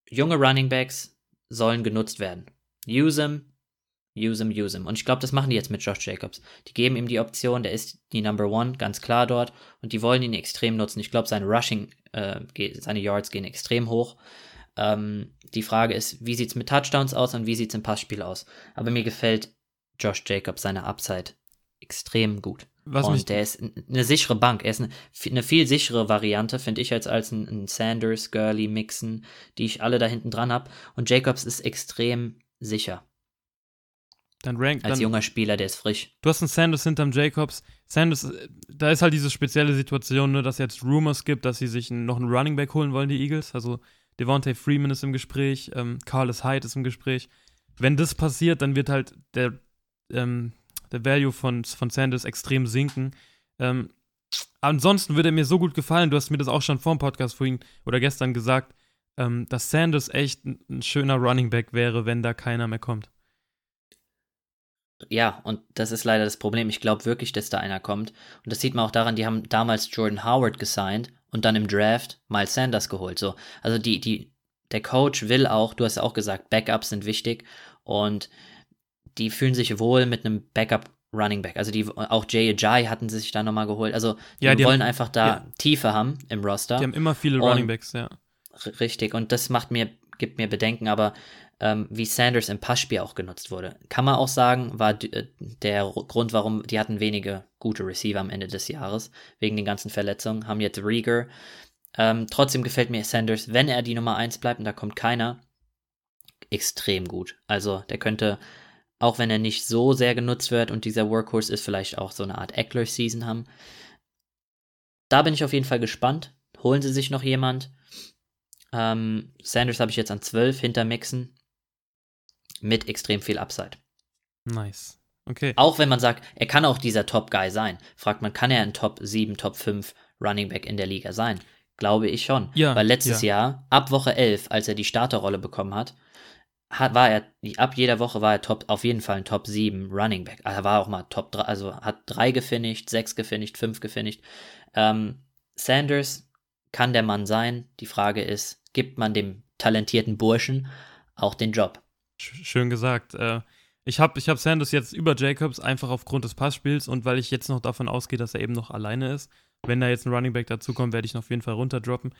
junge Running Backs sollen genutzt werden. Use him, use him, use him. Und ich glaube, das machen die jetzt mit Josh Jacobs. Die geben ihm die Option, der ist die Number One, ganz klar dort und die wollen ihn extrem nutzen. Ich glaube, sein Rushing, äh, seine Yards gehen extrem hoch. Ähm, die Frage ist, wie sieht's mit Touchdowns aus und wie sieht's im Passspiel aus? Aber mir gefällt Josh Jacobs seine Upside extrem gut. Was und der ist eine sichere Bank. Er ist eine, eine viel sichere Variante, finde ich, als, als ein, ein Sanders, Gurley, Mixon, die ich alle da hinten dran habe. Und Jacobs ist extrem sicher. Dann rank, Als dann, junger Spieler, der ist frisch. Du hast einen Sanders hinterm Jacobs. Sanders, äh, da ist halt diese spezielle Situation, ne, dass jetzt Rumors gibt, dass sie sich noch einen Running Back holen wollen, die Eagles. Also Devontae Freeman ist im Gespräch, ähm, Carlos Hyde ist im Gespräch. Wenn das passiert, dann wird halt der, ähm, der Value von, von Sanders extrem sinken. Ähm, ansonsten würde er mir so gut gefallen, du hast mir das auch schon vor dem Podcast vorhin oder gestern gesagt, ähm, dass Sanders echt ein, ein schöner Running Back wäre, wenn da keiner mehr kommt. Ja, und das ist leider das Problem. Ich glaube wirklich, dass da einer kommt. Und das sieht man auch daran, die haben damals Jordan Howard gesigned und dann im Draft Miles Sanders geholt. So, also die, die, der Coach will auch, du hast ja auch gesagt, Backups sind wichtig und die fühlen sich wohl mit einem Backup Running Back. Also die auch Jay Ajay hatten sie sich da nochmal geholt. Also die, Ja, die wollen haben- einfach da ja. Tiefe haben im Roster. Die haben immer viele Und- Running Backs, ja. Richtig, und das macht mir, gibt mir Bedenken, aber ähm, wie Sanders im Passspiel auch genutzt wurde, kann man auch sagen, war äh, der Grund, warum die hatten wenige gute Receiver am Ende des Jahres, wegen den ganzen Verletzungen, haben jetzt Rieger. Ähm, trotzdem gefällt mir Sanders, wenn er die Nummer 1 bleibt und da kommt keiner, extrem gut. Also der könnte, auch wenn er nicht so sehr genutzt wird und dieser Workhorse ist, vielleicht auch so eine Art Eckler-Season haben. Da bin ich auf jeden Fall gespannt. Holen sie sich noch jemand? Ähm, Sanders habe ich jetzt an 12 hinter Mixon mit extrem viel Upside. Nice. Okay. Auch wenn man sagt, er kann auch dieser Top-Guy sein. Fragt man, kann er ein Top 7, Top 5 Running Back in der Liga sein? Glaube ich schon. Ja, Weil letztes Jahr, ab Woche 11, als er die Starterrolle bekommen hat, hat, war er, ab jeder Woche war er Top, auf jeden Fall ein Top 7 Running Back. Er war auch mal Top 3, also hat 3 gefinisht, 6 gefinisht, 5 gefinisht. Ähm, Sanders kann der Mann sein. Die Frage ist, gibt man dem talentierten Burschen auch den Job? Sch- Schön gesagt. Äh, ich habe ich hab Sanders jetzt über Jacobs einfach aufgrund des Passspiels und weil ich jetzt noch davon ausgehe, dass er eben noch alleine ist. Wenn da jetzt ein Running Back dazukommt, werde ich ihn auf jeden Fall runterdroppen.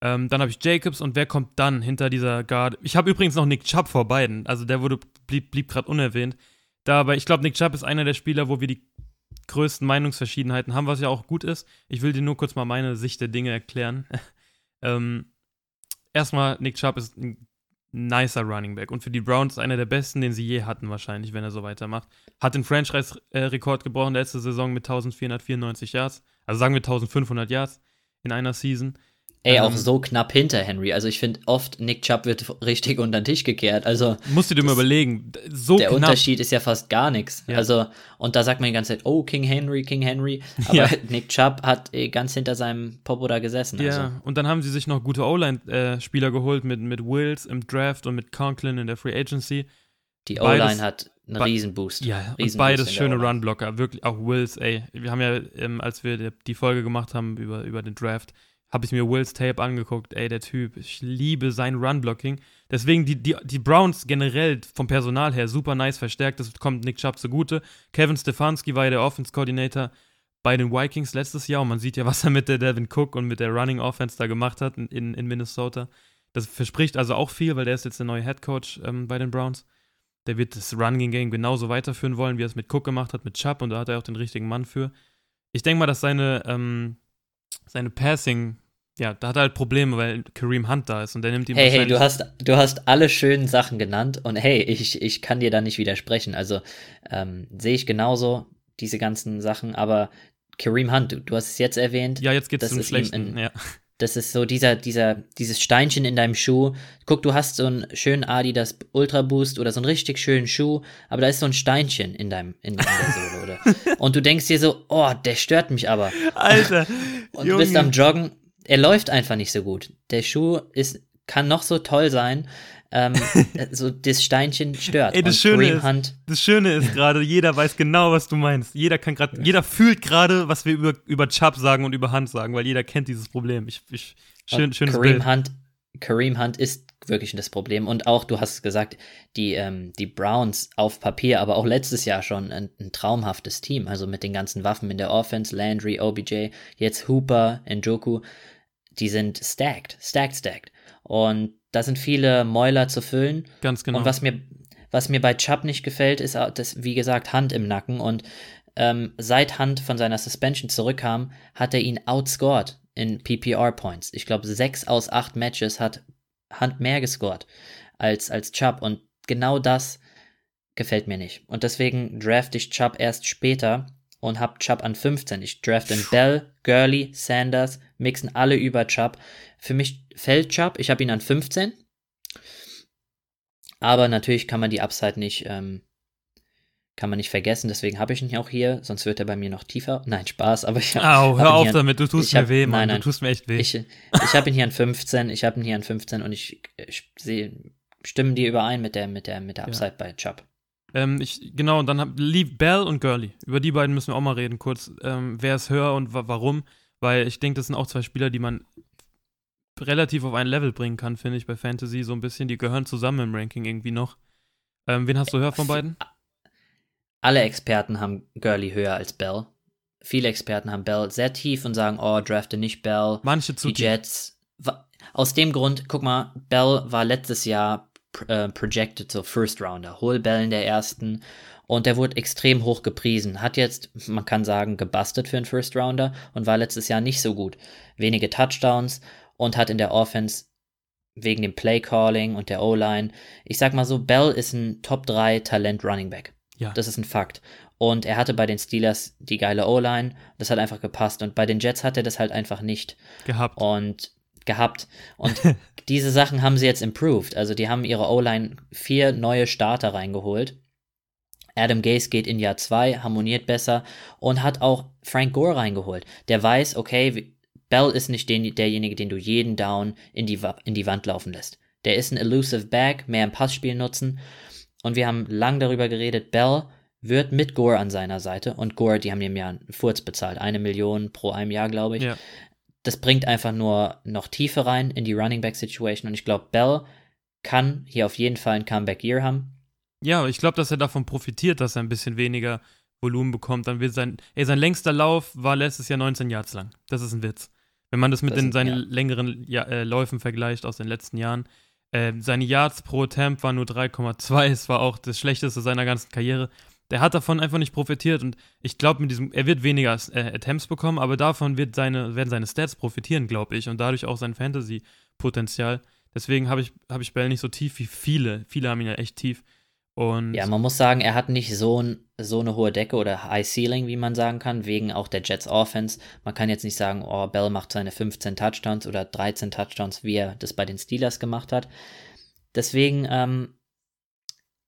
Ähm, dann habe ich Jacobs und wer kommt dann hinter dieser Guard? Ich habe übrigens noch Nick Chubb vor beiden. Also der wurde, blieb, blieb gerade unerwähnt. Da, aber ich glaube, Nick Chubb ist einer der Spieler, wo wir die größten Meinungsverschiedenheiten haben, was ja auch gut ist. Ich will dir nur kurz mal meine Sicht der Dinge erklären. [LAUGHS] ähm, erstmal, Nick Chubb ist ein nicer Running Back und für die Browns einer der besten, den sie je hatten, wahrscheinlich, wenn er so weitermacht. Hat den Franchise-Rekord gebrochen letzte Saison mit 1494 Yards, also sagen wir 1500 Yards in einer Season. Ey, auch Ähm, so knapp hinter Henry. Also ich finde oft, Nick Chubb wird richtig unter den Tisch gekehrt. Also Musst du dir mal überlegen. So der knapp. Unterschied ist ja fast gar nichts. Ja. Also, und da sagt man die ganze Zeit, oh, King Henry, King Henry. [LAUGHS] Aber Ja. Nick Chubb hat eh ganz hinter seinem Popo da gesessen. Ja, Also. und dann haben sie sich noch gute O-Line-Spieler geholt mit, mit Wills im Draft und mit Conklin in der Free Agency. Die O-Line hat einen Riesenboost. Ja, und Riesenboost beides schöne. Runblocker. Wirklich, auch Wills, ey. Wir haben ja, ähm, als wir die, die Folge gemacht haben über, über den Draft, habe ich mir Wills Tape angeguckt. Ey, der Typ, ich liebe sein Runblocking. Deswegen die, die, die Browns generell vom Personal her super nice verstärkt. Das kommt Nick Chubb zugute. Kevin Stefanski war ja der Offense-Coordinator bei den Vikings letztes Jahr und man sieht ja, was er mit der Devin Cook und mit der Running Offense da gemacht hat in, in, in Minnesota. Das verspricht also auch viel, weil der ist jetzt der neue Head Coach ähm, bei den Browns. Der wird das Running Game genauso weiterführen wollen, wie er es mit Cook gemacht hat, mit Chubb und da hat er auch den richtigen Mann für. Ich denke mal, dass seine, ähm, seine Passing, ja, da hat er halt Probleme, weil Kareem Hunt da ist und der nimmt ihm Hey, hey, du hast, du hast alle schönen Sachen genannt und hey, ich, ich kann dir da nicht widersprechen. Also ähm, sehe ich genauso diese ganzen Sachen, aber Kareem Hunt, du, du hast es jetzt erwähnt, Ja, jetzt geht's zum Schlechten. in- ja. das ist so dieser, dieser, dieses Steinchen in deinem Schuh. Guck, du hast so einen schönen Adidas Ultra Boost oder so einen richtig schönen Schuh, aber da ist so ein Steinchen in deinem, in, in der [LAUGHS] Sohle, oder? Und du denkst dir so, oh, der stört mich aber. Alter, [LAUGHS] Und du bist am Joggen, er läuft einfach nicht so gut. Der Schuh ist, kann noch so toll sein, ähm, [LAUGHS] so das Steinchen stört. Ey, das Schöne ist- Das Schöne ist gerade, jeder weiß genau, was du meinst. Jeder kann gerade, jeder fühlt gerade, was wir über, über Chubb sagen und über Hunt sagen, weil jeder kennt dieses Problem. Ich, ich, schön, und schönes Kareem Bild. Hunt, Kareem Hunt ist wirklich das Problem. Und auch, du hast es gesagt, die, ähm, die Browns auf Papier, aber auch letztes Jahr schon ein, ein traumhaftes Team. Also mit den ganzen Waffen in der Offense, Landry, OBJ, jetzt Hooper, Njoku, die sind stacked, stacked, stacked. Und da sind viele Mäuler zu füllen. Ganz genau. Und was mir, was mir bei Chubb nicht gefällt, ist, auch, dass, wie gesagt, Hand im Nacken. Und ähm, seit Hand von seiner Suspension zurückkam, hat er ihn outscored in PPR-Points. Ich glaube, sechs aus acht Matches hat Hand mehr gescored als, als Chubb. Und genau das gefällt mir nicht. Und deswegen draft ich Chubb erst später und hab Chubb an 15. Ich drafte in Bell, Gurley, Sanders, mixen alle über Chubb. Für mich fällt Chubb, ich habe ihn an 15. Aber natürlich kann man die Upside nicht, ähm, kann man nicht vergessen, deswegen habe ich ihn auch hier, sonst wird er bei mir noch tiefer. Nein, Spaß, aber ich Au, hab hör ihn auf damit, du tust ich mir hab- weh, Mann. nein, nein. Du tust mir echt weh. Ich, ich habe ihn hier an 15, ich habe ihn hier an 15 und ich, ich sehe, stimmen die überein mit der, mit der, mit der Ja. Upside bei Chubb. Ähm, ich, genau, und dann hab, Lee Bell und Gurley. Über die beiden müssen wir auch mal reden, kurz. Ähm, wer ist höher und wa warum? Weil ich denke, das sind auch zwei Spieler, die man relativ auf ein Level bringen kann, finde ich, bei Fantasy so ein bisschen. Die gehören zusammen im Ranking irgendwie noch. Ähm, wen hast du höher von beiden? Alle Experten haben Gurley höher als Bell. Viele Experten haben Bell sehr tief und sagen, oh, drafte nicht Bell. Manche zu die. Jets. Aus dem Grund, guck mal, Bell war letztes Jahr äh, projected so First Rounder. Hol Bell in der ersten und der wurde extrem hoch gepriesen. Hat jetzt, man kann sagen, gebastelt für einen First Rounder und war letztes Jahr nicht so gut. Wenige Touchdowns und hat in der Offense wegen dem Play Calling und der O-Line, ich sag mal so, Bell ist ein Top 3 Talent Running Back. Ja. Das ist ein Fakt. Und er hatte bei den Steelers die geile O-Line, das hat einfach gepasst. Und bei den Jets hat er das halt einfach nicht gehabt. und gehabt. Und [LAUGHS] diese Sachen haben sie jetzt improved. Also die haben ihre O-Line vier neue Starter reingeholt. Adam Gase geht in Jahr zwei, harmoniert besser und hat auch Frank Gore reingeholt. Der weiß, okay, Bell ist nicht den, derjenige, den du jeden Down in die, in die Wand laufen lässt. Der ist ein elusive Back, mehr im Passspiel nutzen. Und wir haben lang darüber geredet, Bell wird mit Gore an seiner Seite und Gore, die haben ihm ja einen Furz bezahlt, eine Million pro einem Jahr, glaube ich Ja. Das bringt einfach nur noch Tiefe rein in die Running Back Situation und ich glaube, Bell kann hier auf jeden Fall ein Comeback Year haben. Ja, ich glaube, dass er davon profitiert, dass er ein bisschen weniger Volumen bekommt. Dann wird sein, ey, sein längster Lauf war letztes Jahr 19 Yards lang. Das ist ein Witz. Wenn man das mit Das den, seinen ja. längeren ja, äh, Läufen vergleicht aus den letzten Jahren. Äh, seine Yards pro Attempt waren nur 3,2. Es war auch das schlechteste seiner ganzen Karriere. Der hat davon einfach nicht profitiert und ich glaube, mit diesem, er wird weniger äh, Attempts bekommen, aber davon wird seine, werden seine Stats profitieren, glaube ich, und dadurch auch sein Fantasy-Potenzial. Deswegen habe ich, hab ich Bell nicht so tief wie viele. Viele haben ihn ja echt tief. Und Ja, man muss sagen, er hat nicht so, ein, so eine hohe Decke oder High Ceiling, wie man sagen kann, wegen auch der Jets Offense. Man kann jetzt nicht sagen, oh, Bell macht seine 15 Touchdowns oder 13 Touchdowns, wie er das bei den Steelers gemacht hat. Deswegen ähm,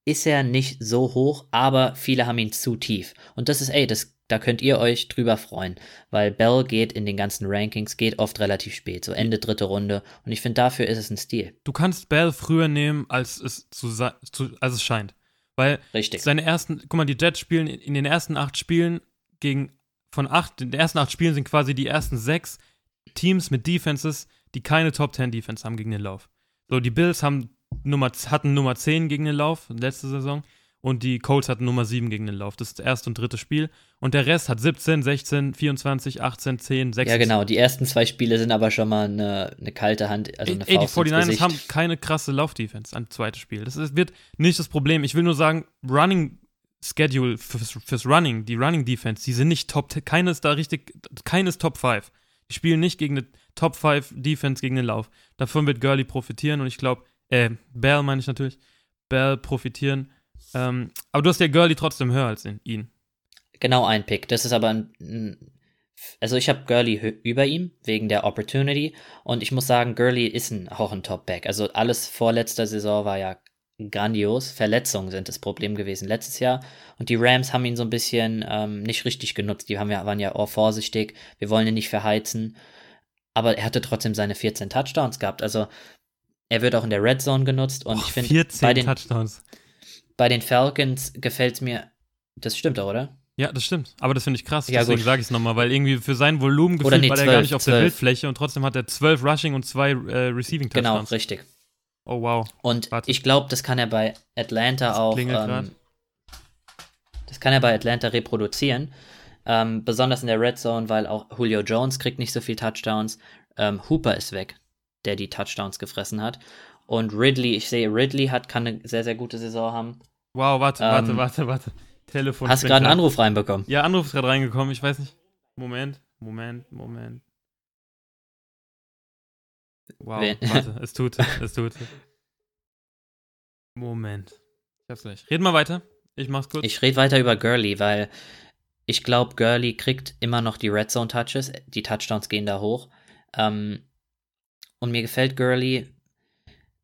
ist er nicht so hoch, aber viele haben ihn zu tief. Und das ist, ey, das, da könnt ihr euch drüber freuen, weil Bell geht in den ganzen Rankings, geht oft relativ spät, so Ende dritte Runde. Und ich finde, dafür ist es ein Stil. du kannst Bell früher nehmen, als es, zu, zu, als es scheint. Weil Richtig. seine ersten, guck mal, die Jets spielen in den ersten acht Spielen gegen, von acht, in den ersten acht Spielen sind quasi die ersten sechs Teams mit Defenses, die keine Top 10 Defense haben gegen den Lauf. So, die Bills haben Nummer, hatten Nummer 10 gegen den Lauf, letzte Saison, und die Colts hatten Nummer 7 gegen den Lauf. Das ist das erste und dritte Spiel. Und der Rest hat 17, 16, 24, 18, 10, 16. Ja, genau. Die ersten zwei Spiele sind aber schon mal eine, eine kalte Hand, also eine Ey, die Faust ins 49ers Gesicht. haben keine krasse Laufdefense an zweites Spiel. Das ist, wird nicht das Problem. Ich will nur sagen, Running Schedule fürs, fürs Running, die Running Defense, die sind nicht Top, keine ist da richtig, keine ist Top 5. Die spielen nicht gegen eine Top 5 Defense gegen den Lauf. Davon wird Gurley profitieren und ich glaube, äh, Bell meine ich natürlich, Bell profitieren. Ähm, aber du hast ja Gurley trotzdem höher als ihn. Genau ein Pick. Das ist aber ein. also ich habe Gurley über ihm wegen der Opportunity und ich muss sagen, Gurley ist ein, auch ein Top-Back. Also alles vor letzter Saison war ja grandios. Verletzungen sind das Problem gewesen letztes Jahr und die Rams haben ihn so ein bisschen ähm, nicht richtig genutzt. Die haben ja, waren ja auch vorsichtig. Wir wollen ihn nicht verheizen. Aber er hatte trotzdem seine 14 Touchdowns gehabt. Also er wird auch in der Red Zone genutzt und ich finde 14 bei den, Touchdowns. bei den Falcons gefällt es mir. Das stimmt doch, oder? Ja, das stimmt. Aber das finde ich krass. Ja, Deswegen sage ich es nochmal, weil irgendwie für sein Volumen gefühlt nee, war der gar 12, nicht auf der 12. Bildfläche und trotzdem hat er 12 Rushing und 2 äh, Receiving Genau, Touchdowns. richtig. Oh wow. Und Warte. ich glaube, das kann er bei Atlanta Das auch. Ähm, das kann er bei Atlanta reproduzieren. Ähm, besonders in der Red Zone, weil auch Julio Jones kriegt nicht so viel Touchdowns. Ähm, Hooper ist weg, der die Touchdowns gefressen hat. Und Ridley, ich sehe, Ridley hat, kann eine sehr, sehr gute Saison haben. Wow, warte, Ähm, warte, warte, warte. Telefon. Hast gerade einen. Anruf reinbekommen? Ja, Anruf ist gerade reingekommen. Ich weiß nicht. Moment, Moment, Moment. Wow, Wen- warte, [LAUGHS] es tut, es tut. Moment. Ich hab's gleich. Reden wir weiter. Ich mach's kurz. Ich rede weiter über Gurley, weil ich glaube, Gurley kriegt immer noch die Red Zone Touches. Die Touchdowns gehen da hoch. Ähm, und mir gefällt Gurley.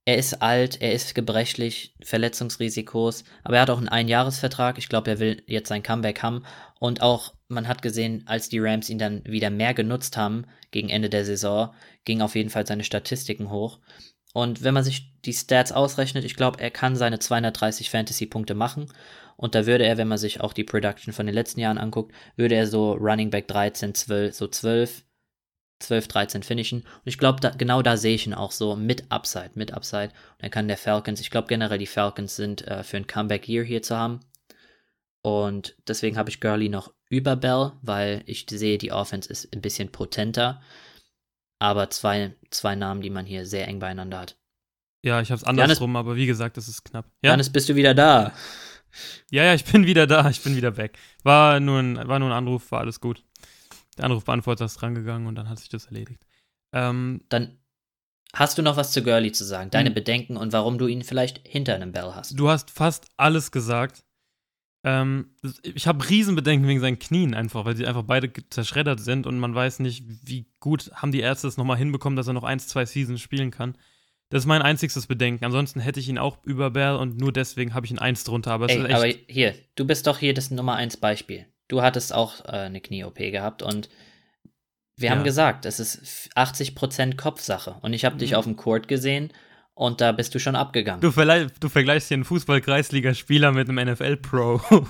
Er ist alt, er ist gebrechlich, Verletzungsrisikos, aber er hat auch einen Einjahresvertrag. Ich glaube, er will jetzt sein Comeback haben. Und auch, man hat gesehen, als die Rams ihn dann wieder mehr genutzt haben gegen Ende der Saison, gingen auf jeden Fall seine Statistiken hoch. Und wenn man sich die Stats ausrechnet, ich glaube, er kann seine 230 Fantasy-Punkte machen. Und da würde er, wenn man sich auch die Production von den letzten Jahren anguckt, würde er so Running Back 13, 12, so 12, 12, 13 finishen. Und ich glaube, genau da sehe ich ihn auch so mit Upside, mit Upside. Und dann kann der Falcons, ich glaube generell die Falcons sind äh, für ein Comeback-Year hier zu haben. Und deswegen habe ich Gurley noch über Bell, weil ich sehe, die Offense ist ein bisschen potenter. Aber zwei, zwei Namen, die man hier sehr eng beieinander hat. ja, ich hab's andersrum, aber wie gesagt, es ist knapp. Ja? Janis, bist du wieder da? ja, ja, ich bin [LAUGHS] wieder da, ich bin wieder weg. War nur ein, war nur ein Anruf, war alles gut. Der Anrufbeantworter ist rangegangen und dann hat sich das erledigt. Ähm, Dann hast du noch was zu Gurley zu sagen, deine Hm. Bedenken und warum du ihn vielleicht hinter einem Bell hast. Du hast fast alles gesagt. Ähm, ich habe Riesenbedenken wegen seinen Knien einfach, weil sie einfach beide zerschreddert sind und man weiß nicht, wie gut haben die Ärzte es nochmal hinbekommen, dass er noch eins, zwei Seasons spielen kann. Das ist mein einziges Bedenken. Ansonsten hätte ich ihn auch über Bell und nur deswegen habe ich ihn eins drunter. Aber Ey, aber hier, du bist doch hier das Nummer eins Beispiel. Du hattest auch äh, eine Knie-OP gehabt und wir Ja. haben gesagt, es ist 80% Kopfsache. Und ich habe dich Mhm. auf dem Court gesehen und da bist du schon abgegangen. du, du vergleichst hier einen Fußball-Kreisliga-Spieler mit einem NFL-Pro. [LAUGHS]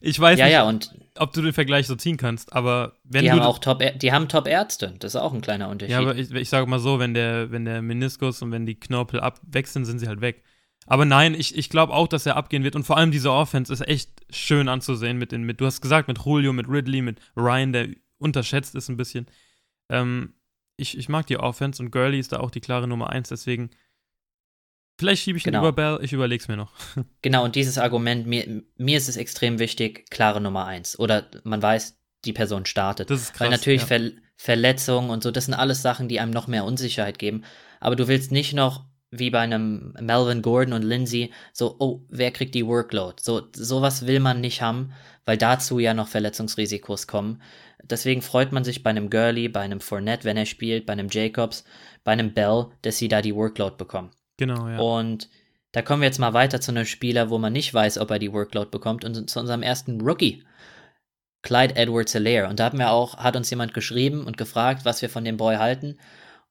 ich weiß ja, nicht, ja, und ob du den Vergleich so ziehen kannst, aber wenn die du. haben auch Top, die haben Top-Ärzte. Das ist auch ein kleiner Unterschied. Ja, aber ich, ich sage mal so, wenn der, wenn der Meniskus und wenn die Knorpel ab weg sind, sind sie halt weg. Aber nein, ich, ich glaube auch, dass er abgehen wird. Und vor allem diese Offense ist echt schön anzusehen mit den, mit, du hast gesagt, mit Julio, mit Ridley, mit Ryan, der unterschätzt ist ein bisschen. Ähm, ich, ich mag die Offense und Gurley ist da auch die klare Nummer eins, deswegen. Vielleicht schiebe ich ihn Genau. über Bell, ich überleg's mir noch. [LAUGHS] Genau, und dieses Argument, mir, mir ist es extrem wichtig, klare Nummer eins. Oder man weiß, die Person startet. Das ist krass. Weil natürlich ja. Ver Verletzungen und so, das sind alles Sachen, die einem noch mehr Unsicherheit geben. Aber du willst nicht noch wie bei einem Melvin Gordon und Lindsay, so, oh, wer kriegt die Workload? So, sowas will man nicht haben, weil dazu ja noch Verletzungsrisikos kommen. Deswegen freut man sich bei einem Gurley, bei einem Fournette, wenn er spielt, bei einem Jacobs, bei einem Bell, dass sie da die Workload bekommen. Genau, ja. Und da kommen wir jetzt mal weiter zu einem Spieler, wo man nicht weiß, ob er die Workload bekommt und zu unserem ersten Rookie. Clyde Edwards Hilaire. Und da haben wir auch, hat uns jemand geschrieben und gefragt, was wir von dem Boy halten.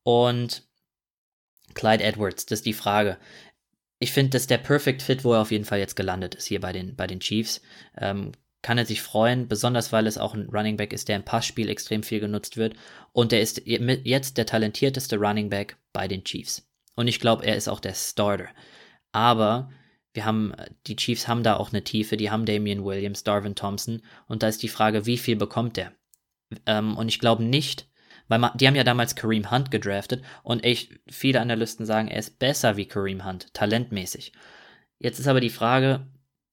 Und Clyde Edwards, das ist die Frage. Ich finde, das ist der Perfect Fit, wo er auf jeden Fall jetzt gelandet ist hier bei den, bei den Chiefs. Ähm, kann er sich freuen, besonders weil es auch ein Running Back ist, der im Passspiel extrem viel genutzt wird. Und er ist jetzt der talentierteste Running Back bei den Chiefs. Und ich glaube, er ist auch der Starter. Aber wir haben, die Chiefs haben da auch eine Tiefe, die haben Damian Williams, Darvin Thompson. Und da ist die Frage, wie viel bekommt er? Ähm, und ich glaube nicht, weil man, die haben ja damals Kareem Hunt gedraftet und echt viele Analysten sagen, er ist besser wie Kareem Hunt, talentmäßig. Jetzt ist aber die Frage,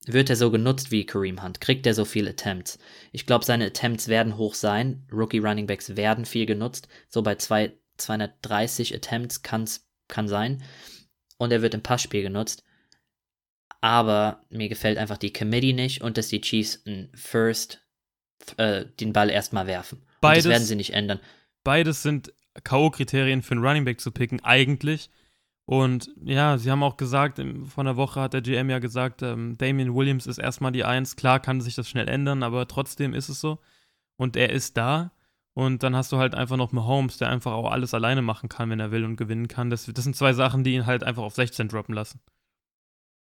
wird er so genutzt wie Kareem Hunt? Kriegt er so viele Attempts? Ich glaube, seine Attempts werden hoch sein. Rookie Running Backs werden viel genutzt. So bei zwei, 230 Attempts kann's, kann sein. Und er wird im Passspiel genutzt. Aber mir gefällt einfach die Committee nicht und dass die Chiefs First äh, den Ball erstmal werfen. Beides, und das werden sie nicht ändern. Beides sind K.O.-Kriterien für einen Running Back zu picken, eigentlich. Und ja, sie haben auch gesagt, vor einer Woche hat der GM ja gesagt, ähm, Damian Williams ist erstmal die Eins. Klar kann sich das schnell ändern, aber trotzdem ist es so. Und er ist da. Und dann hast du halt einfach noch Mahomes, der einfach auch alles alleine machen kann, wenn er will und gewinnen kann. Das, das sind zwei Sachen, die ihn halt einfach auf 16 droppen lassen.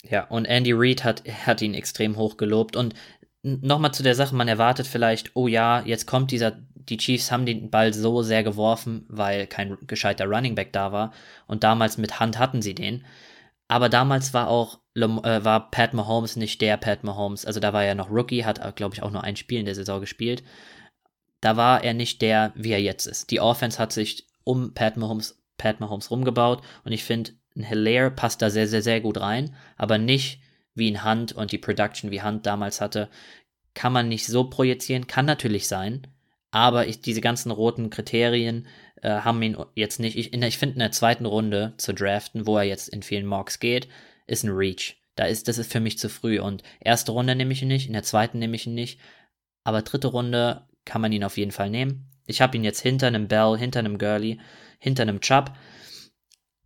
Ja, und Andy Reid hat, hat ihn extrem hoch gelobt. Und nochmal zu der Sache, man erwartet vielleicht, oh ja, jetzt kommt dieser, die Chiefs haben den Ball so sehr geworfen, weil kein gescheiter Running Back da war. Und damals mit Hand hatten sie den. Aber damals war auch, äh, war Pat Mahomes nicht der Pat Mahomes. Also da war er noch Rookie, hat, glaube ich, auch nur ein Spiel in der Saison gespielt da war er nicht der, wie er jetzt ist. Die Offense hat sich um Pat Mahomes, Pat Mahomes rumgebaut und ich finde, ein Hilaire passt da sehr, sehr, sehr gut rein, aber nicht wie ein Hunt und die Production wie Hunt damals hatte, kann man nicht so projizieren, kann natürlich sein, aber ich, diese ganzen roten Kriterien äh, haben ihn jetzt nicht, ich, ich finde in der zweiten Runde zu draften, wo er jetzt in vielen Mocks geht, ist ein Reach. Da ist, das ist für mich zu früh und erste Runde nehme ich ihn nicht, in der zweiten nehme ich ihn nicht, aber dritte Runde kann man ihn auf jeden Fall nehmen. Ich habe ihn jetzt hinter einem Bell, hinter einem Gurley, hinter einem Chubb.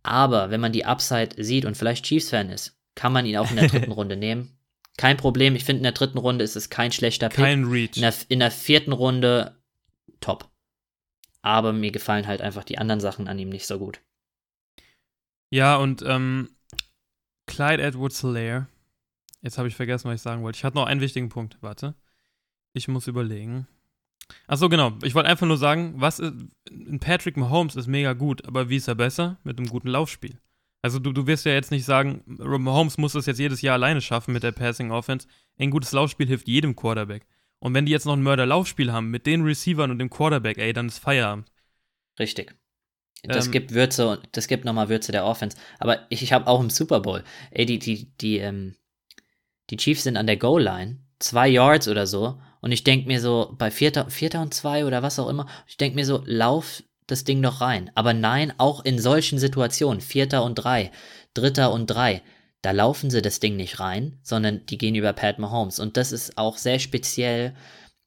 Aber wenn man die Upside sieht und vielleicht Chiefs-Fan ist, kann man ihn auch in der dritten [LAUGHS] Runde nehmen. Kein Problem. Ich finde, in der dritten Runde ist es kein schlechter Pick. Kein Reach. In der, in der vierten Runde top. Aber mir gefallen halt einfach die anderen Sachen an ihm nicht so gut. Ja, und ähm, Clyde Edwards Hilaire. Jetzt habe ich vergessen, was ich sagen wollte. Ich hatte noch einen wichtigen Punkt. Warte. Ich muss überlegen. Achso, genau. Ich wollte einfach nur sagen, was ist, Patrick Mahomes ist mega gut, aber wie ist er besser? Mit einem guten Laufspiel. Also du, du wirst ja jetzt nicht sagen, Mahomes muss das jetzt jedes Jahr alleine schaffen mit der Passing Offense. Ein gutes Laufspiel hilft jedem Quarterback. Und wenn die jetzt noch ein Mörder-Laufspiel haben mit den Receivern und dem Quarterback, ey, dann ist Feierabend. Richtig. Das ähm, gibt Würze, das gibt nochmal Würze der Offense. Aber ich, ich habe auch im Super Bowl, ey, die, die, die, ähm, die Chiefs sind an der Goal-Line, zwei Yards oder so, und ich denke mir so, bei Vierter, Vierter und zwei oder was auch immer, ich denke mir so, lauf das Ding doch rein. Aber nein, auch in solchen Situationen, Vierter und drei, Dritter und drei, da laufen sie das Ding nicht rein, sondern die gehen über Pat Mahomes. Und das ist auch sehr speziell,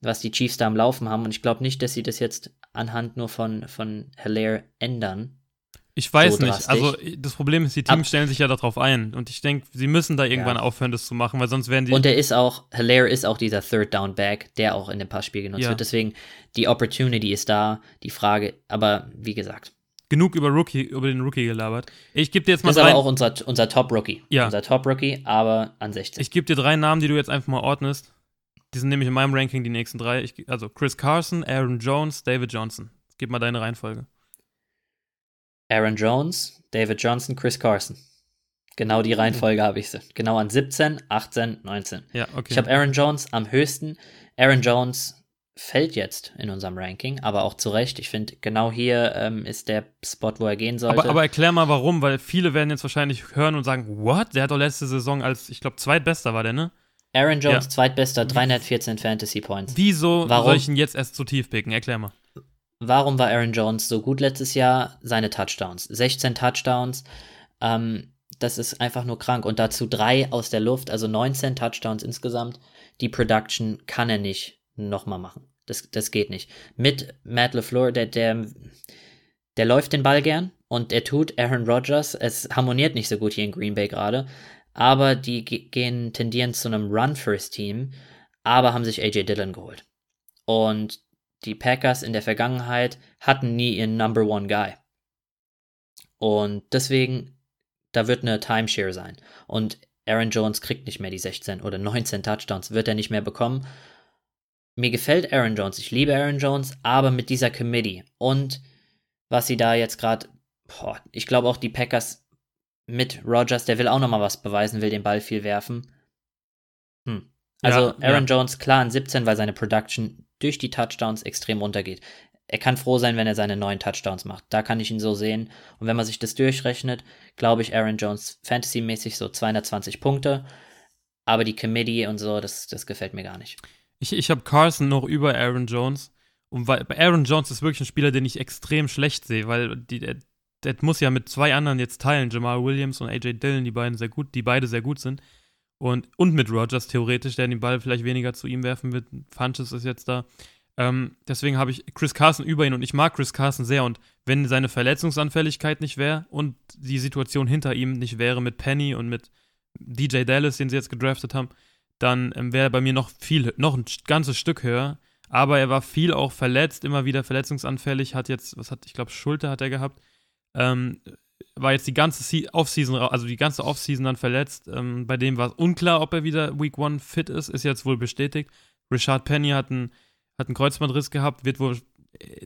was die Chiefs da am Laufen haben. Und ich glaube nicht, dass sie das jetzt anhand nur von, von Hilaire ändern, ich weiß so nicht. Also das Problem ist, die Teams Ab stellen sich ja darauf ein. Und ich denke, sie müssen da irgendwann ja. aufhören, das zu machen, weil sonst werden die. Und er ist auch, Hilaire ist auch dieser Third Down Back, der auch in dem Passspiel genutzt ja. wird. Deswegen, die Opportunity ist da, die Frage, aber wie gesagt. Genug über Rookie, über den Rookie gelabert. Ich gebe dir jetzt mal. Das ist aber auch unser, unser Top-Rookie. Ja. Unser Top-Rookie, aber an 16. Ich gebe dir drei Namen, die du jetzt einfach mal ordnest. Die sind nämlich in meinem Ranking die nächsten drei. Ich, also Chris Carson, Aaron Jones, David Johnson. Gib mal deine Reihenfolge. Aaron Jones, David Johnson, Chris Carson. Genau die Reihenfolge habe ich sie. Genau an 17, 18, 19. Ja, okay. Ich habe Aaron Jones am höchsten. Aaron Jones fällt jetzt in unserem Ranking, aber auch zu Recht. Ich finde, genau hier ähm, ist der Spot, wo er gehen sollte. Aber, aber, erklär mal warum, weil viele werden jetzt wahrscheinlich hören und sagen, what? Der hat doch letzte Saison als, ich glaube, zweitbester war der, ne? Aaron Jones, ja. zweitbester, 314 Fantasy Points. Wieso warum? soll ich ihn jetzt erst zu tief picken? Erklär mal. Warum war Aaron Jones so gut letztes Jahr? Seine Touchdowns. 16 Touchdowns. Ähm, das ist einfach nur krank. Und dazu drei aus der Luft, also 19 Touchdowns insgesamt. Die Production kann er nicht nochmal machen. Das, das geht nicht. Mit Matt LeFleur, der, der, der läuft den Ball gern und er tut Aaron Rodgers. Es harmoniert nicht so gut hier in Green Bay gerade. Aber die gehen, tendieren zu einem Run-First-Team, aber haben sich AJ Dillon geholt. Und die Packers in der Vergangenheit hatten nie ihren Number One Guy. Und deswegen, da wird eine Timeshare sein. Und Aaron Jones kriegt nicht mehr die 16 oder 19 Touchdowns, wird er nicht mehr bekommen. Mir gefällt Aaron Jones, ich liebe Aaron Jones, aber mit dieser Committee und was sie da jetzt gerade, ich glaube auch die Packers mit Rogers, der will auch nochmal was beweisen, will den Ball viel werfen. Hm. Also ja, Aaron ja. Jones klar an 17, weil seine Production durch die Touchdowns extrem runtergeht. Er kann froh sein, wenn er seine neuen Touchdowns macht. Da kann ich ihn so sehen. Und wenn man sich das durchrechnet, glaube ich, Aaron Jones fantasymäßig so 220 Punkte. Aber die Committee und so, das, das gefällt mir gar nicht. Ich, ich habe Carson noch über Aaron Jones. Und weil Aaron Jones ist wirklich ein Spieler, den ich extrem schlecht sehe, weil die, der, der muss ja mit zwei anderen jetzt teilen, Jamal Williams und AJ Dillon, die beiden sehr gut, die beide sehr gut sind. Und, und mit Rogers theoretisch, der den Ball vielleicht weniger zu ihm werfen wird. Funches ist jetzt da. Ähm, deswegen habe ich Chris Carson über ihn und ich mag Chris Carson sehr. Und wenn seine Verletzungsanfälligkeit nicht wäre und die Situation hinter ihm nicht wäre mit Penny und mit DJ Dallas, den sie jetzt gedraftet haben, dann ähm, wäre er bei mir noch viel, noch ein ganzes Stück höher. Aber er war viel auch verletzt, immer wieder verletzungsanfällig, hat jetzt, was hat, ich glaube, Schulter hat er gehabt. Ähm, war jetzt die ganze Offseason, also die ganze Offseason dann verletzt. Ähm, bei dem war es unklar, ob er wieder Week One fit ist, ist jetzt wohl bestätigt. Richard Penny hat einen, hat Kreuzbandriss gehabt, wird wohl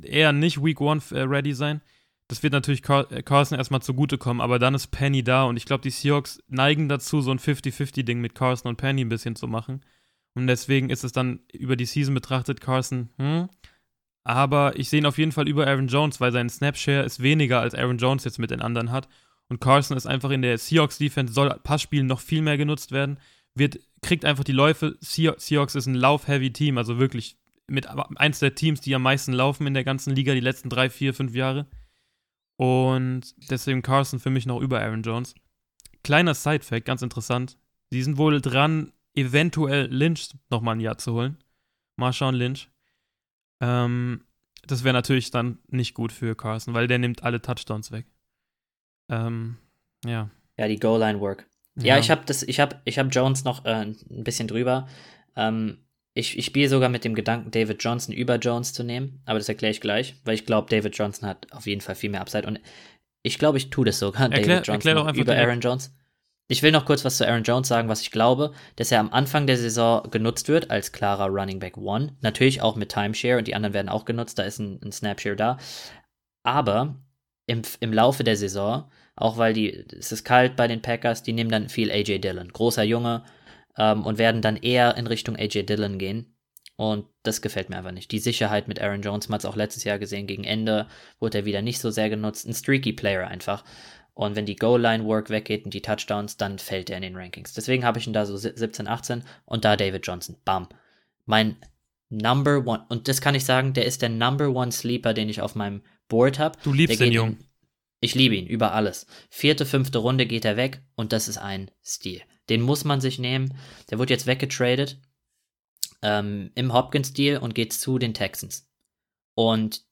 eher nicht Week One äh, ready sein. Das wird natürlich äh, Carson erstmal zugutekommen, aber dann ist Penny da und ich glaube, die Seahawks neigen dazu, so ein 50-50-Ding mit Carson und Penny ein bisschen zu machen. Und deswegen ist es dann über die Season betrachtet, Carson, hm, aber ich sehe ihn auf jeden Fall über Aaron Jones, weil sein Snapshare ist weniger als Aaron Jones jetzt mit den anderen hat. Und Carson ist einfach in der Seahawks-Defense, soll Passspielen noch viel mehr genutzt werden, wird, kriegt einfach die Läufe. Seahawks ist ein Lauf-Heavy-Team, also wirklich mit eins der Teams, die am meisten laufen in der ganzen Liga die letzten drei, vier, fünf Jahre. Und deswegen Carson für mich noch über Aaron Jones. Kleiner Side-Fact, ganz interessant. Sie sind wohl dran, eventuell Lynch nochmal ein Jahr zu holen. Marshawn Lynch. Ähm, das wäre natürlich dann nicht gut für Carson, weil der nimmt alle Touchdowns weg. Ähm, ja. Ja, die Goal-Line-Work. Ja, ja, ich habe das, ich habe, ich habe Jones noch äh, ein bisschen drüber. Ähm, ich, ich spiele sogar mit dem Gedanken, David Johnson über Jones zu nehmen, aber das erkläre ich gleich, weil ich glaube, David Johnson hat auf jeden Fall viel mehr Upside und ich glaube, ich tue das sogar, erklär, David Johnson über Aaron Jones. Ich will noch kurz was zu Aaron Jones sagen, was ich glaube, dass er am Anfang der Saison genutzt wird als klarer Running Back One. Natürlich auch mit Timeshare und die anderen werden auch genutzt, da ist ein, ein Snapshare da. Aber im, im Laufe der Saison, auch weil die, es ist kalt bei den Packers, die nehmen dann viel AJ Dillon. Großer Junge ähm, und werden dann eher in Richtung AJ Dillon gehen. Und das gefällt mir einfach nicht. Die Sicherheit mit Aaron Jones, man hat es auch letztes Jahr gesehen, gegen Ende wurde er wieder nicht so sehr genutzt. Ein streaky Player einfach. Und wenn die Goal-Line-Work weggeht und die Touchdowns, dann fällt er in den Rankings. Deswegen habe ich ihn da so 17, 18 und da David Johnson. Bam. Mein Number One, und das kann ich sagen, der ist der Number One Sleeper, den ich auf meinem Board habe. Du liebst den Jungen. Ich liebe ihn über alles. Vierte, fünfte Runde geht er weg und das ist ein Stil. Den muss man sich nehmen. Der wird jetzt weggetradet ähm, im Hopkins-Deal und geht zu den Texans. Und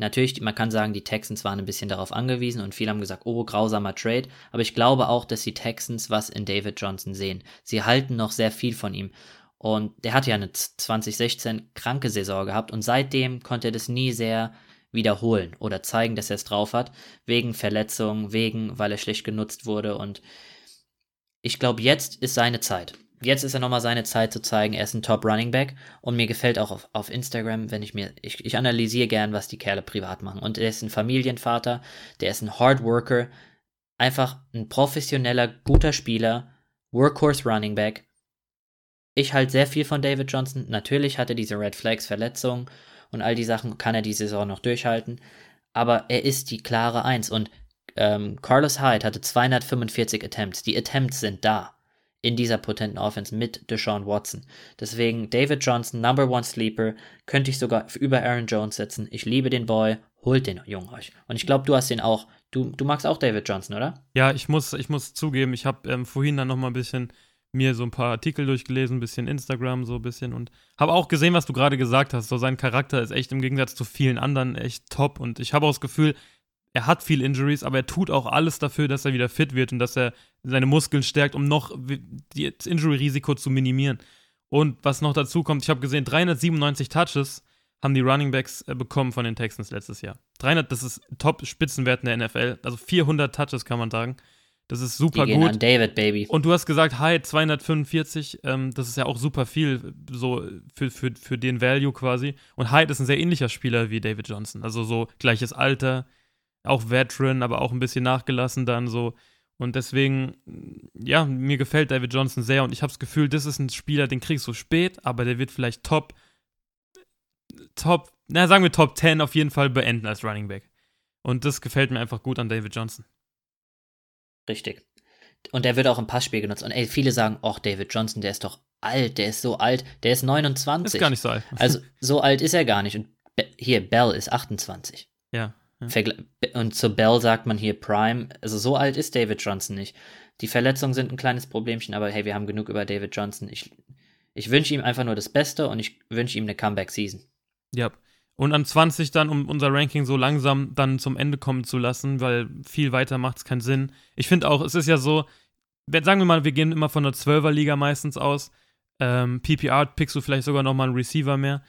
Natürlich, man kann sagen, die Texans waren ein bisschen darauf angewiesen und viele haben gesagt, oh, grausamer Trade. Aber ich glaube auch, dass die Texans was in David Johnson sehen. Sie halten noch sehr viel von ihm. Und der hat ja eine 2016 kranke Saison gehabt und seitdem konnte er das nie sehr wiederholen oder zeigen, dass er es drauf hat. Wegen Verletzungen, wegen, weil er schlecht genutzt wurde. Und ich glaube, jetzt ist seine Zeit jetzt ist ja nochmal seine Zeit zu zeigen, er ist ein Top Running Back und mir gefällt auch auf, auf Instagram, wenn ich mir, ich, ich analysiere gern, was die Kerle privat machen. Und er ist ein Familienvater, der ist ein Hard Worker, einfach ein professioneller, guter Spieler, Workhorse Running Back. Ich halte sehr viel von David Johnson. Natürlich hat er diese Red Flags Verletzungen und all die Sachen kann er die Saison noch durchhalten. Aber er ist die klare Eins und ähm, Carlos Hyde hatte 245 Attempts. Die Attempts sind da in dieser potenten Offense mit Deshaun Watson. Deswegen David Johnson, Number One Sleeper, könnte ich sogar über Aaron Jones setzen. Ich liebe den Boy, holt den Jungen euch. Und ich glaube, du hast den auch. Du, du magst auch David Johnson, oder? Ja, ich muss, ich muss zugeben, ich habe ähm, vorhin dann noch mal ein bisschen mir so ein paar Artikel durchgelesen, ein bisschen Instagram so ein bisschen und habe auch gesehen, was du gerade gesagt hast. So sein Charakter ist echt im Gegensatz zu vielen anderen echt top und ich habe auch das Gefühl, er hat viel Injuries, aber er tut auch alles dafür, dass er wieder fit wird und dass er seine Muskeln stärkt, um noch das Injury-Risiko zu minimieren. Und was noch dazu kommt, ich habe gesehen, 397 Touches haben die Running Backs äh, bekommen von den Texans letztes Jahr. 300, das ist Top-Spitzenwert in der NFL, also 400 Touches kann man sagen. Das ist super Die gehen gut. An David, Baby. Und du hast gesagt, Hyde 245, ähm, das ist ja auch super viel so für, für, für den Value quasi. Und Hyde ist ein sehr ähnlicher Spieler wie David Johnson. Also so gleiches Alter, auch Veteran, aber auch ein bisschen nachgelassen dann so. Und deswegen, ja, mir gefällt David Johnson sehr und ich habe das Gefühl, das ist ein Spieler, den kriegst du spät, aber der wird vielleicht Top, Top, na sagen wir Top 10 auf jeden Fall beenden als Running Back. Und das gefällt mir einfach gut an David Johnson. Richtig. Und der wird auch im Passspiel genutzt. Und ey, viele sagen, ach, David Johnson, der ist doch alt, der ist so alt, der ist 29. Ist gar nicht so alt. Also so alt ist er gar nicht. Und hier, Bell ist 28. Ja. Ja. Und zu Bell sagt man hier Prime. Also so alt ist David Johnson nicht. Die Verletzungen sind ein kleines Problemchen, aber hey, wir haben genug über David Johnson. Ich, ich wünsche ihm einfach nur das Beste und ich wünsche ihm eine Comeback-Season. Ja. Und an 20 dann, um unser Ranking so langsam dann zum Ende kommen zu lassen, weil viel weiter macht es keinen Sinn. Ich finde auch, es ist ja so, sagen wir mal, wir gehen immer von der 12er-Liga meistens aus. Ähm, PPR pickst du vielleicht sogar nochmal einen Receiver mehr.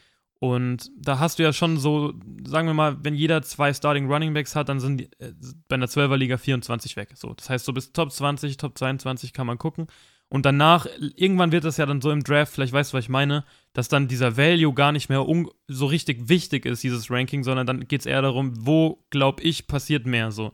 Und da hast du ja schon so, sagen wir mal, wenn jeder zwei Starting Running Backs hat, dann sind die, äh, bei einer 12er Liga 24 weg. So, das heißt, so bis Top 20, Top 22 kann man gucken. Und danach, irgendwann wird das ja dann so im Draft, vielleicht weißt du, was ich meine, dass dann dieser Value gar nicht mehr so richtig wichtig ist, dieses Ranking, sondern dann geht es eher darum, wo, glaube ich, passiert mehr so.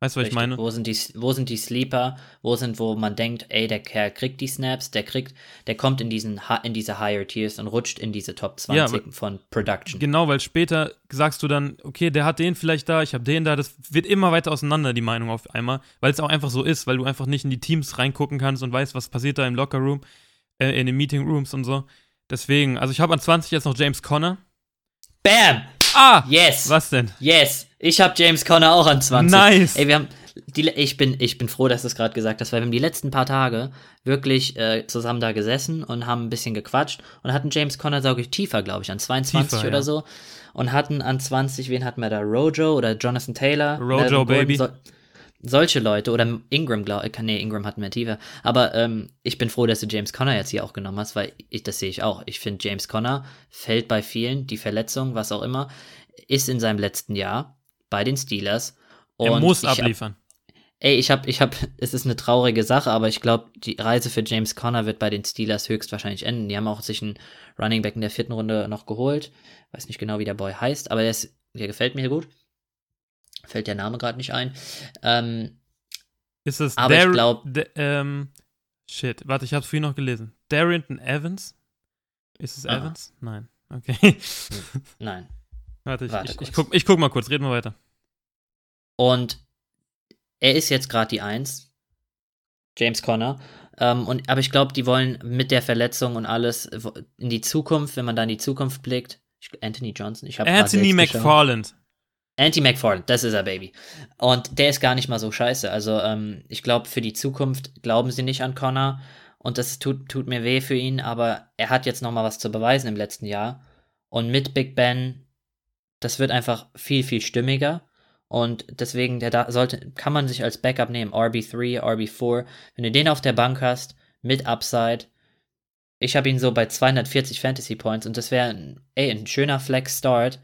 Weißt du, was Richtig. ich meine? Wo sind, die, wo sind die Sleeper? Wo sind, wo man denkt, ey, der Kerl kriegt die Snaps, der kriegt, der kommt in diesen in diese Higher Tiers und rutscht in diese Top 20 ja, von Production. Genau, weil später sagst du dann, okay, der hat den vielleicht da, ich habe den da, das wird immer weiter auseinander, die Meinung auf einmal, weil es auch einfach so ist, weil du einfach nicht in die Teams reingucken kannst und weißt, was passiert da im Lockerroom, äh, in den Meeting Rooms und so. Deswegen, also ich habe an 20 jetzt noch James Conner. Bam! Ah! Yes! Was denn? Yes! Ich habe James Conner auch an 20. Nice! Ey, wir haben. Die, ich, bin, ich bin froh, dass du es gerade gesagt hast, weil wir haben die letzten paar Tage wirklich äh, zusammen da gesessen und haben ein bisschen gequatscht und hatten James Conner, sage ich, tiefer, glaube ich, an 22 tiefer, oder ja. so. Und hatten an 20, wen hatten wir da? Rojo oder Jonathan Taylor? Rojo, Baby. So, solche Leute oder Ingram, glaube ich, nee, Ingram hatten wir tiefer. Aber ähm, ich bin froh, dass du James Conner jetzt hier auch genommen hast, weil ich, das sehe ich auch. Ich finde, James Conner fällt bei vielen, die Verletzung, was auch immer, ist in seinem letzten Jahr bei den Steelers. Und er muss abliefern. Hab, ey, ich habe, ich habe, [LAUGHS] es ist eine traurige Sache, aber ich glaube, die Reise für James Conner wird bei den Steelers höchstwahrscheinlich enden. Die haben auch sich einen Running Back in der vierten Runde noch geholt. Weiß nicht genau, wie der Boy heißt, aber der, ist, der gefällt mir gut. Fällt der Name gerade nicht ein. Ähm, ist es aber Dar ich glaube. Ähm, shit, warte, ich habe es vorhin noch gelesen. Darrington Evans? Ist es Aha. Evans? Nein. Okay. Nein. Warte, ich, Warte ich, ich, guck, ich guck mal kurz, reden wir weiter. Und er ist jetzt gerade die Eins, James Conner. Ähm, und, aber ich glaube, die wollen mit der Verletzung und alles in die Zukunft, wenn man da in die Zukunft blickt. Ich, Anthony Johnson, ich habe Anthony McFarland. Anti McFarland, das ist er, Baby. Und der ist gar nicht mal so scheiße. Also, ähm, ich glaube, für die Zukunft glauben sie nicht an Connor. Und das tut, tut mir weh für ihn, aber er hat jetzt nochmal was zu beweisen im letzten Jahr. Und mit Big Ben, das wird einfach viel, viel stimmiger. Und deswegen, der da sollte, kann man sich als Backup nehmen. RB3, RB4. Wenn du den auf der Bank hast, mit Upside. Ich habe ihn so bei 240 Fantasy Points und das wäre, ey, ein schöner Flex-Start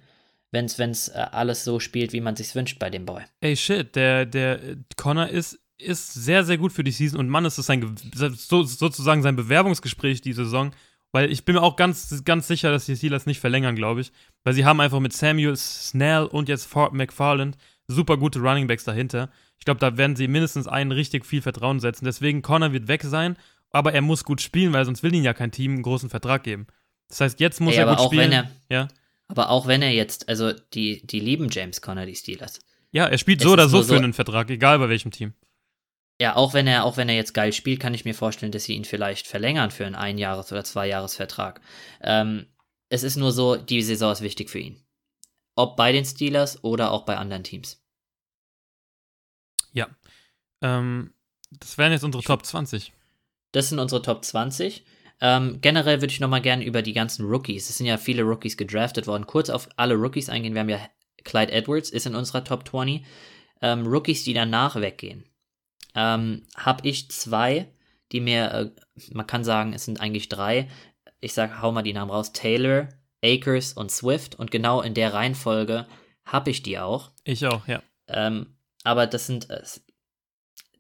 wenn es äh, alles so spielt, wie man sich wünscht bei dem Boy. Ey, shit, der, der Connor ist, ist sehr, sehr gut für die Season und Mann, ist das sein, so, sozusagen sein Bewerbungsgespräch die Saison, weil ich bin mir auch ganz, ganz sicher, dass die Steelers nicht verlängern, glaube ich, weil sie haben einfach mit Samuel Snell und jetzt Fort McFarland super gute Runningbacks dahinter. Ich glaube, da werden sie mindestens einen richtig viel Vertrauen setzen. Deswegen, Connor wird weg sein, aber er muss gut spielen, weil sonst will ihn ja kein Team einen großen Vertrag geben. Das heißt, jetzt muss Ey, er gut auch spielen. Wenn er, ja? Aber auch wenn er jetzt, also die, die lieben James Conner, die Steelers. Ja, er spielt es so oder so für einen Vertrag, egal bei welchem Team. Ja, auch wenn er, auch wenn er jetzt geil spielt, kann ich mir vorstellen, dass sie ihn vielleicht verlängern für einen Einjahres- oder Zweijahresvertrag. Ähm, es ist nur so, die Saison ist wichtig für ihn. Ob bei den Steelers oder auch bei anderen Teams. Ja. Ähm, das wären jetzt unsere Top 20. Das sind unsere Top 20. Ähm, generell würde ich nochmal gerne über die ganzen Rookies, es sind ja viele Rookies gedraftet worden, kurz auf alle Rookies eingehen. Wir haben ja Clyde Edwards, ist in unserer Top 20. Ähm, Rookies, die danach weggehen. Ähm, habe ich zwei, die mir, äh, man kann sagen, es sind eigentlich drei. Ich sag, hau mal die Namen raus. Taylor, Akers und Swift. Und genau in der Reihenfolge habe ich die auch. Ich auch, ja. Ähm, aber das sind, äh,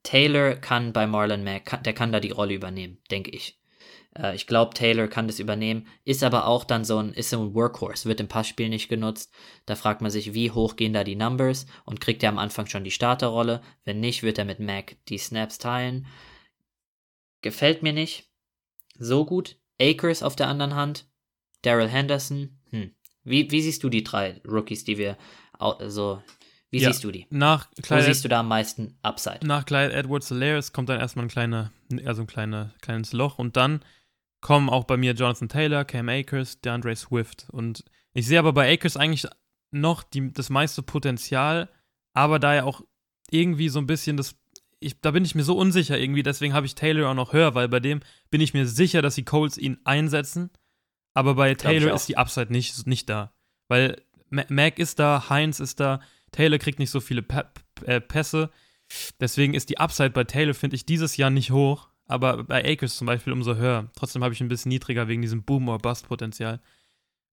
Taylor kann bei Marlon Mack, kann, der kann da die Rolle übernehmen, denke ich. Äh, ich glaube, Taylor kann das übernehmen, ist aber auch dann so ein, ist so ein Workhorse, wird im Passspiel nicht genutzt. Da fragt man sich, wie hoch gehen da die Numbers und kriegt er am Anfang schon die Starterrolle? Wenn nicht, wird er mit Mac die Snaps teilen. Gefällt mir nicht so gut. Akers auf der anderen Hand, Daryl Henderson. Hm. Wie, wie siehst du die drei Rookies, die wir so wie ja, siehst du die? Nach Clyde Wo siehst du da am meisten Upside? Nach Clyde Edwards Hilarious kommt dann erstmal ein, kleiner, also ein kleine, kleines Loch und dann kommen auch bei mir Jonathan Taylor, Cam Akers, DeAndre Swift. Und ich sehe aber bei Akers eigentlich noch die, das meiste Potenzial, aber da er auch irgendwie so ein bisschen das. Ich, da bin ich mir so unsicher irgendwie, deswegen habe ich Taylor auch noch höher, weil bei dem bin ich mir sicher, dass die Colts ihn einsetzen. Aber bei Taylor ist die Upside nicht, nicht da. Weil Mac ist da, Heinz ist da, Taylor kriegt nicht so viele P äh, Pässe. Deswegen ist die Upside bei Taylor, finde ich, dieses Jahr nicht hoch. Aber bei Akers zum Beispiel umso höher. Trotzdem habe ich ein bisschen niedriger wegen diesem Boom- or Bust-Potenzial.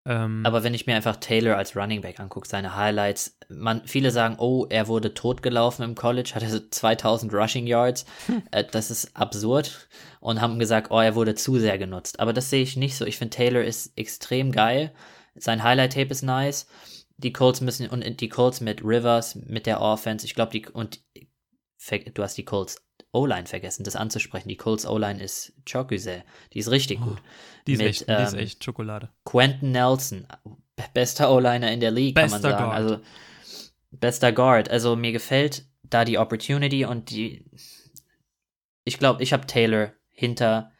Ähm, aber wenn ich mir einfach Taylor als Running Back angucke, seine Highlights, man, viele sagen, oh, er wurde totgelaufen im College, hatte 2000 Rushing Yards. äh, das ist absurd. Und haben gesagt, oh, er wurde zu sehr genutzt. Aber das sehe ich nicht so. Ich finde, Taylor ist extrem geil. Sein Highlight-Tape ist nice die Colts müssen und die Colts mit Rivers, mit der Offense, ich glaube, die und du hast die Colts O-Line vergessen, das anzusprechen. Die Colts O-Line ist Chokuse. Die ist richtig oh, gut. Die ist, mit, echt, ähm, die ist ähm, echt Schokolade. Quentin Nelson, bester O-Liner in der League, bester kann man sagen. Guard. Also bester Guard. Also mir gefällt da die Opportunity und die. Ich glaube, ich habe Taylor hinter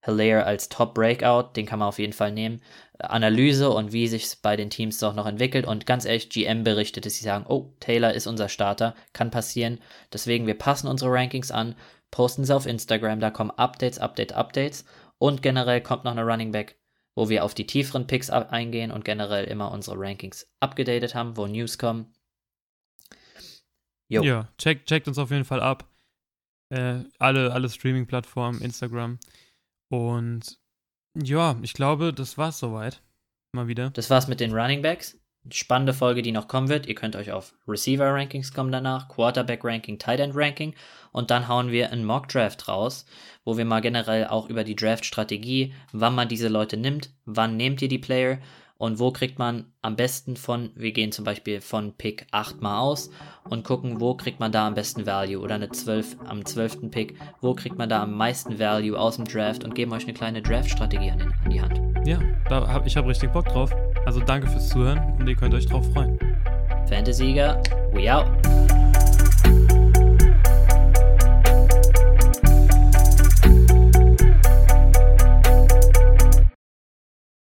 Hilaire als Top Breakout, den kann man auf jeden Fall nehmen. Analyse und wie sich es bei den Teams auch noch entwickelt. Und ganz ehrlich, GM berichtet, dass sie sagen, oh, Taylor ist unser Starter, kann passieren. Deswegen, wir passen unsere Rankings an, posten sie auf Instagram, da kommen Updates, Update, Updates. Und generell kommt noch eine Running Back, wo wir auf die tieferen Picks eingehen und generell immer unsere Rankings abgedatet haben, wo News kommen. Jo. Ja, check, checkt uns auf jeden Fall ab. Äh, alle alle Streaming-Plattformen, Instagram. Und ja, ich glaube, das war's soweit. Mal wieder. Das war's mit den Running Backs. Spannende Folge, die noch kommen wird. Ihr könnt euch auf Receiver Rankings kommen danach, Quarterback Ranking, Tight End Ranking und dann hauen wir einen Mock Draft raus, wo wir mal generell auch über die Draft Strategie, wann man diese Leute nimmt, wann nehmt ihr die Player und wo kriegt man am besten von, wir gehen zum Beispiel von Pick 8 mal aus und gucken, wo kriegt man da am besten Value oder eine 12 am 12. Pick, wo kriegt man da am meisten Value aus dem Draft und geben euch eine kleine Draft-Strategie an, an, die Hand. Ja, da hab, ich habe richtig Bock drauf. Also danke fürs Zuhören und ihr könnt euch drauf freuen. Fantasy we out.